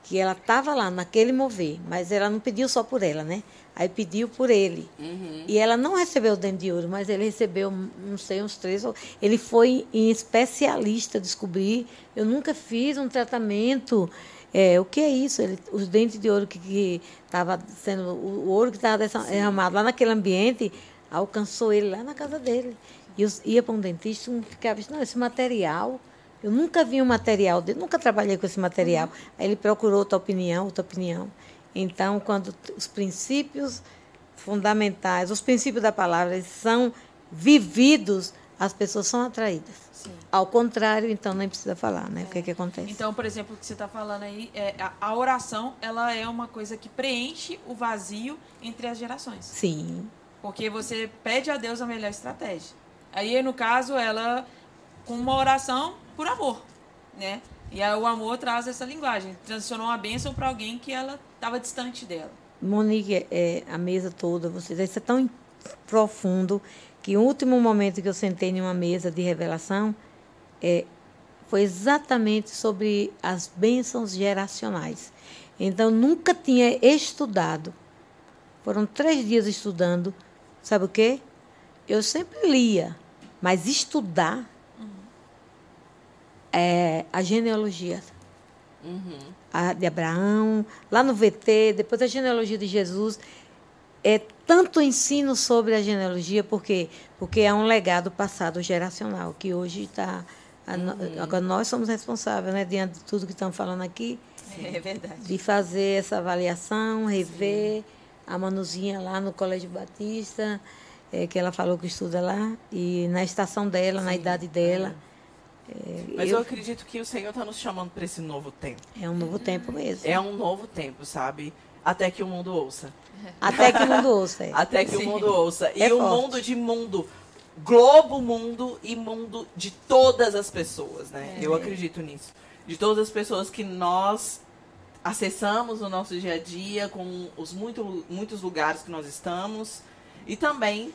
Que ela estava lá naquele mover, mas ela não pediu só por ela, né? Aí pediu por ele. Uhum. E ela não recebeu o dente de ouro, mas ele recebeu, não sei, uns três. Ele foi em especialista descobrir. Eu nunca fiz um tratamento. É, o que é isso? Ele, os dentes de ouro que estava sendo. O, o ouro que estava derramado lá naquele ambiente alcançou ele lá na casa dele. E eu ia para um dentista e ficava assim, não, esse material. Eu nunca vi um material dele, nunca trabalhei com esse material. Aí ele procurou outra opinião, outra opinião. Então, quando os princípios fundamentais, os princípios da palavra, eles são vividos, as pessoas são atraídas. Ao contrário, então, nem precisa falar, né? O que, que acontece? Então, por exemplo, o que você está falando aí, é, a, a oração, ela é uma coisa que preenche o vazio entre as gerações. Sim, Porque você pede a Deus a melhor estratégia. Aí, no caso, ela com uma oração por amor, né? E aí o amor traz essa linguagem, transicionou uma bênção para alguém que ela estava distante dela. Monique, é, a mesa toda, vocês, isso é tão profundo que o último momento que eu sentei em uma mesa de revelação é, foi exatamente sobre as bênçãos geracionais. Então, nunca tinha estudado. Foram três dias estudando. Sabe o quê? Eu sempre lia, mas estudar é, a genealogia Uhum. a de Abraão, lá no VT, depois a genealogia de Jesus. É tanto ensino sobre a genealogia, porque porque é um legado passado geracional, que hoje está. Agora nós somos responsáveis, né, diante de tudo que estamos falando aqui, É verdade. de fazer essa avaliação, rever a Manuzinha lá no Colégio Batista, é, que ela falou que estuda lá, e na estação dela, na idade dela. É, Mas eu eu- acredito que o Senhor está nos chamando para esse novo tempo. é um novo tempo mesmo. É um novo tempo, sabe? Até que o mundo ouça. Até que o mundo ouça. é. Até que Sim. o mundo ouça. E É o forte. mundo de mundo, globo mundo e mundo de todas as pessoas, né? É. Eu acredito nisso. De todas as pessoas que nós acessamos no nosso dia a dia, com os muito, muitos lugares que nós estamos. E também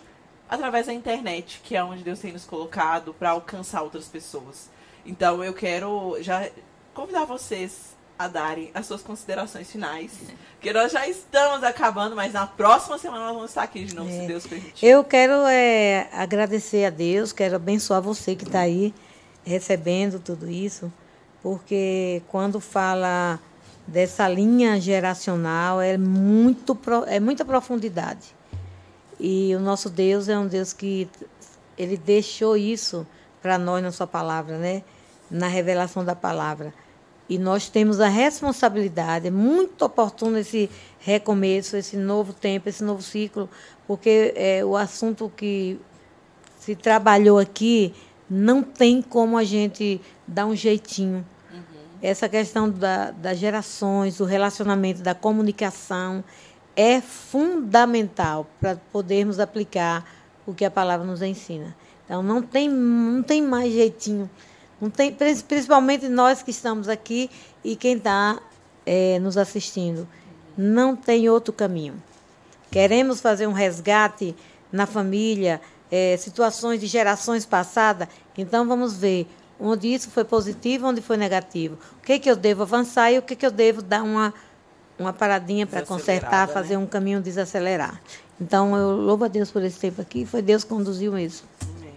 através da internet, que é onde Deus tem nos colocado para alcançar outras pessoas. Então eu quero já convidar vocês a darem as suas considerações finais. Porque nós já estamos acabando, mas na próxima semana nós vamos estar aqui de novo, É. se Deus permitir. Eu quero é, agradecer a Deus, quero abençoar você que está aí recebendo tudo isso, porque quando fala dessa linha geracional é muito é muita profundidade. E o nosso Deus é um Deus que ele deixou isso para nós na sua palavra, né? Na revelação da palavra. E nós temos a responsabilidade, é muito oportuno esse recomeço, esse novo tempo, esse novo ciclo, porque é, o assunto que se trabalhou aqui não tem como a gente dar um jeitinho. Essa questão da, das gerações, do relacionamento, da comunicação, é fundamental para podermos aplicar o que a palavra nos ensina. Então, não tem, não tem mais jeitinho. Não tem, prin- principalmente nós que estamos aqui e quem está nos assistindo. Não tem outro caminho. Queremos fazer um resgate na família, eh, situações de gerações passadas. Então, vamos ver onde isso foi positivo, onde foi negativo. O que, que eu devo avançar e o que, que eu devo dar uma, uma paradinha para consertar, Desacelerada, fazer né? um caminho desacelerar. Então, eu louvo a Deus por esse tempo aqui. Foi Deus que conduziu isso. Amém.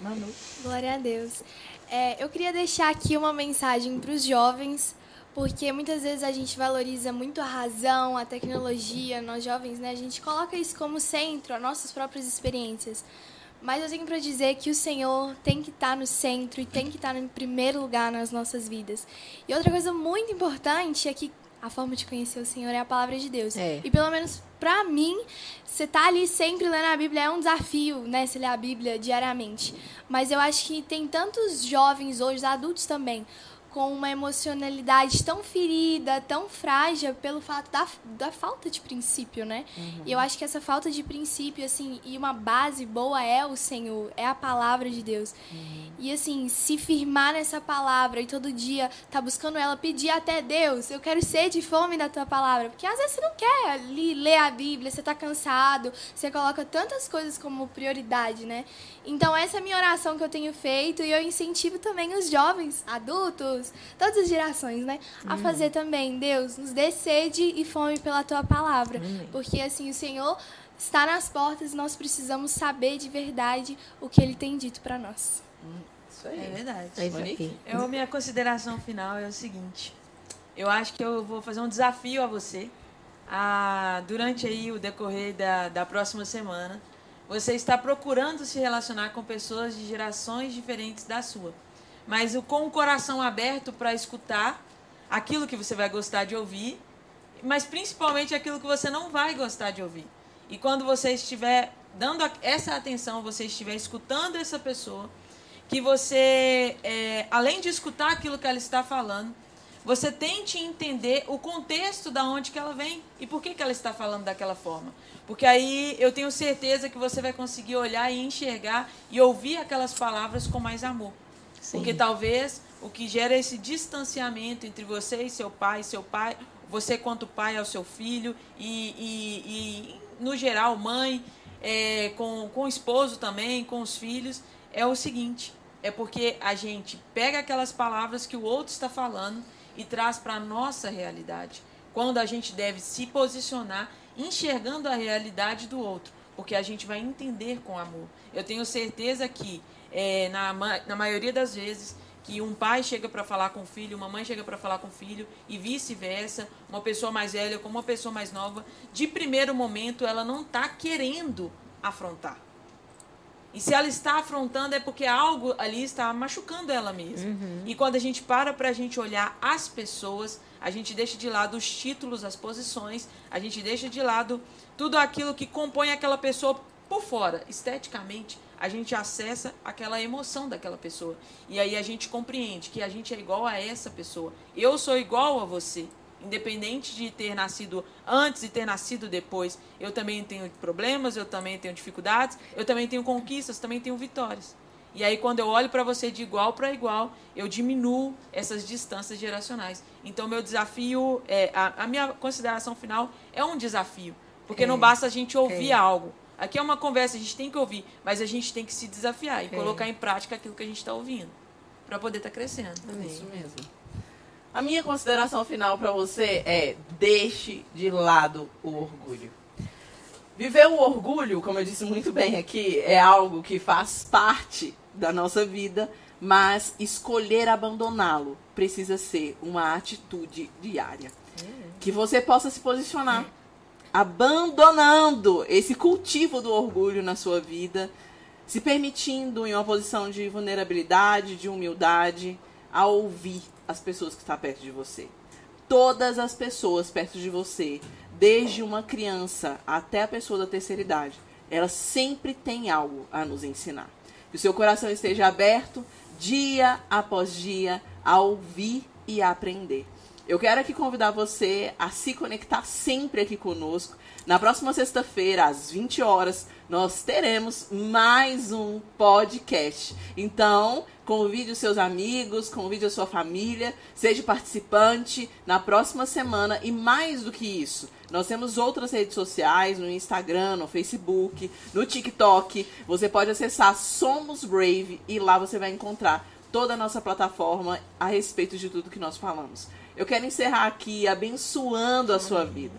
Manu. Glória a Deus. É, eu queria deixar aqui uma mensagem para os jovens, porque muitas vezes a gente valoriza muito a razão, a tecnologia, nós jovens, né? A gente coloca isso como centro, as nossas próprias experiências. Mas eu tenho para dizer que o Senhor tem que estar no centro e tem que estar em primeiro lugar nas nossas vidas. E outra coisa muito importante é que a forma de conhecer o Senhor é a palavra de Deus. É. E pelo menos pra mim, você tá ali sempre lendo a Bíblia é um desafio, né? Se ler a Bíblia diariamente. Mas eu acho que tem tantos jovens hoje, adultos também, com uma emocionalidade tão ferida, tão frágil pelo fato da, da falta de princípio, né? E eu acho que essa falta de princípio, assim, e uma base boa é o Senhor, é a palavra de Deus. E assim, se firmar nessa palavra e todo dia tá buscando ela, pedir até Deus, eu quero sede e fome da tua palavra. Porque às vezes você não quer ali ler a Bíblia, você tá cansado, você coloca tantas coisas como prioridade, né? Então essa é a minha oração que eu tenho feito e eu incentivo também os jovens, adultos, todas as gerações, né? A fazer também. Deus, nos dê sede e fome pela tua palavra. Porque assim, o Senhor está nas portas e nós precisamos saber de verdade o que ele tem dito para nós. Isso aí. É verdade. É Monique? Eu, minha consideração final é o seguinte. Eu acho que eu vou fazer um desafio a você. A, durante aí o decorrer da, da próxima semana, você está procurando se relacionar com pessoas de gerações diferentes da sua. Mas com o coração aberto para escutar aquilo que você vai gostar de ouvir, mas principalmente aquilo que você não vai gostar de ouvir. E quando você estiver dando essa atenção, você estiver escutando essa pessoa, que você, é, além de escutar aquilo que ela está falando, você tente entender o contexto da onde que ela vem e por que, que ela está falando daquela forma. Porque aí eu tenho certeza que você vai conseguir olhar e enxergar e ouvir aquelas palavras com mais amor. Sim. Porque talvez o que gera esse distanciamento entre você e seu pai, seu pai, você quanto pai ao seu filho e, e, e no geral mãe, é, com, com o esposo também, com os filhos, é o seguinte: é porque a gente pega aquelas palavras que o outro está falando e traz para a nossa realidade. Quando a gente deve se posicionar enxergando a realidade do outro, porque a gente vai entender com amor. Eu tenho certeza que, é, na, na maioria das vezes, que um pai chega para falar com o filho, uma mãe chega para falar com o filho e vice-versa, uma pessoa mais velha com uma pessoa mais nova, de primeiro momento ela não está querendo afrontar. E se ela está afrontando é porque algo ali está machucando ela mesma. E quando a gente para para a gente olhar as pessoas, a gente deixa de lado os títulos, as posições, a gente deixa de lado tudo aquilo que compõe aquela pessoa por fora. Esteticamente, a gente acessa aquela emoção daquela pessoa. E aí a gente compreende que a gente é igual a essa pessoa. Eu sou igual a você. Independente de ter nascido antes e ter nascido depois, eu também tenho problemas, eu também tenho dificuldades, eu também tenho conquistas, também tenho vitórias. E aí, quando eu olho para você de igual para igual, eu diminuo essas distâncias geracionais. Então, meu desafio, é, a, a minha consideração final é um desafio. Porque É. não basta a gente ouvir É. algo. Aqui é uma conversa, a gente tem que ouvir, mas a gente tem que se desafiar e É. colocar em prática aquilo que a gente está ouvindo. Para poder estar crescendo. Isso mesmo. A minha consideração final para você é: deixe de lado o orgulho. Viver o orgulho, como eu disse muito bem aqui, é algo que faz parte da nossa vida, mas escolher abandoná-lo precisa ser uma atitude diária. Que você possa se posicionar abandonando esse cultivo do orgulho na sua vida, se permitindo em uma posição de vulnerabilidade, de humildade, a ouvir as pessoas que estão perto de você. Todas as pessoas perto de você, desde uma criança até a pessoa da terceira idade, elas sempre têm algo a nos ensinar. Que o seu coração esteja aberto dia após dia a ouvir e a aprender. Eu quero aqui convidar você a se conectar sempre aqui conosco. Na próxima sexta-feira, às 20 horas, nós teremos mais um podcast. Então, convide os seus amigos, convide a sua família, seja participante na próxima semana e mais do que isso. Nós temos outras redes sociais, no Instagram, no Facebook, no TikTok. Você pode acessar Somos Brave e lá você vai encontrar toda a nossa plataforma a respeito de tudo que nós falamos. Eu quero encerrar aqui abençoando a sua vida.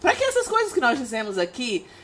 Para que essas coisas que nós dizemos aqui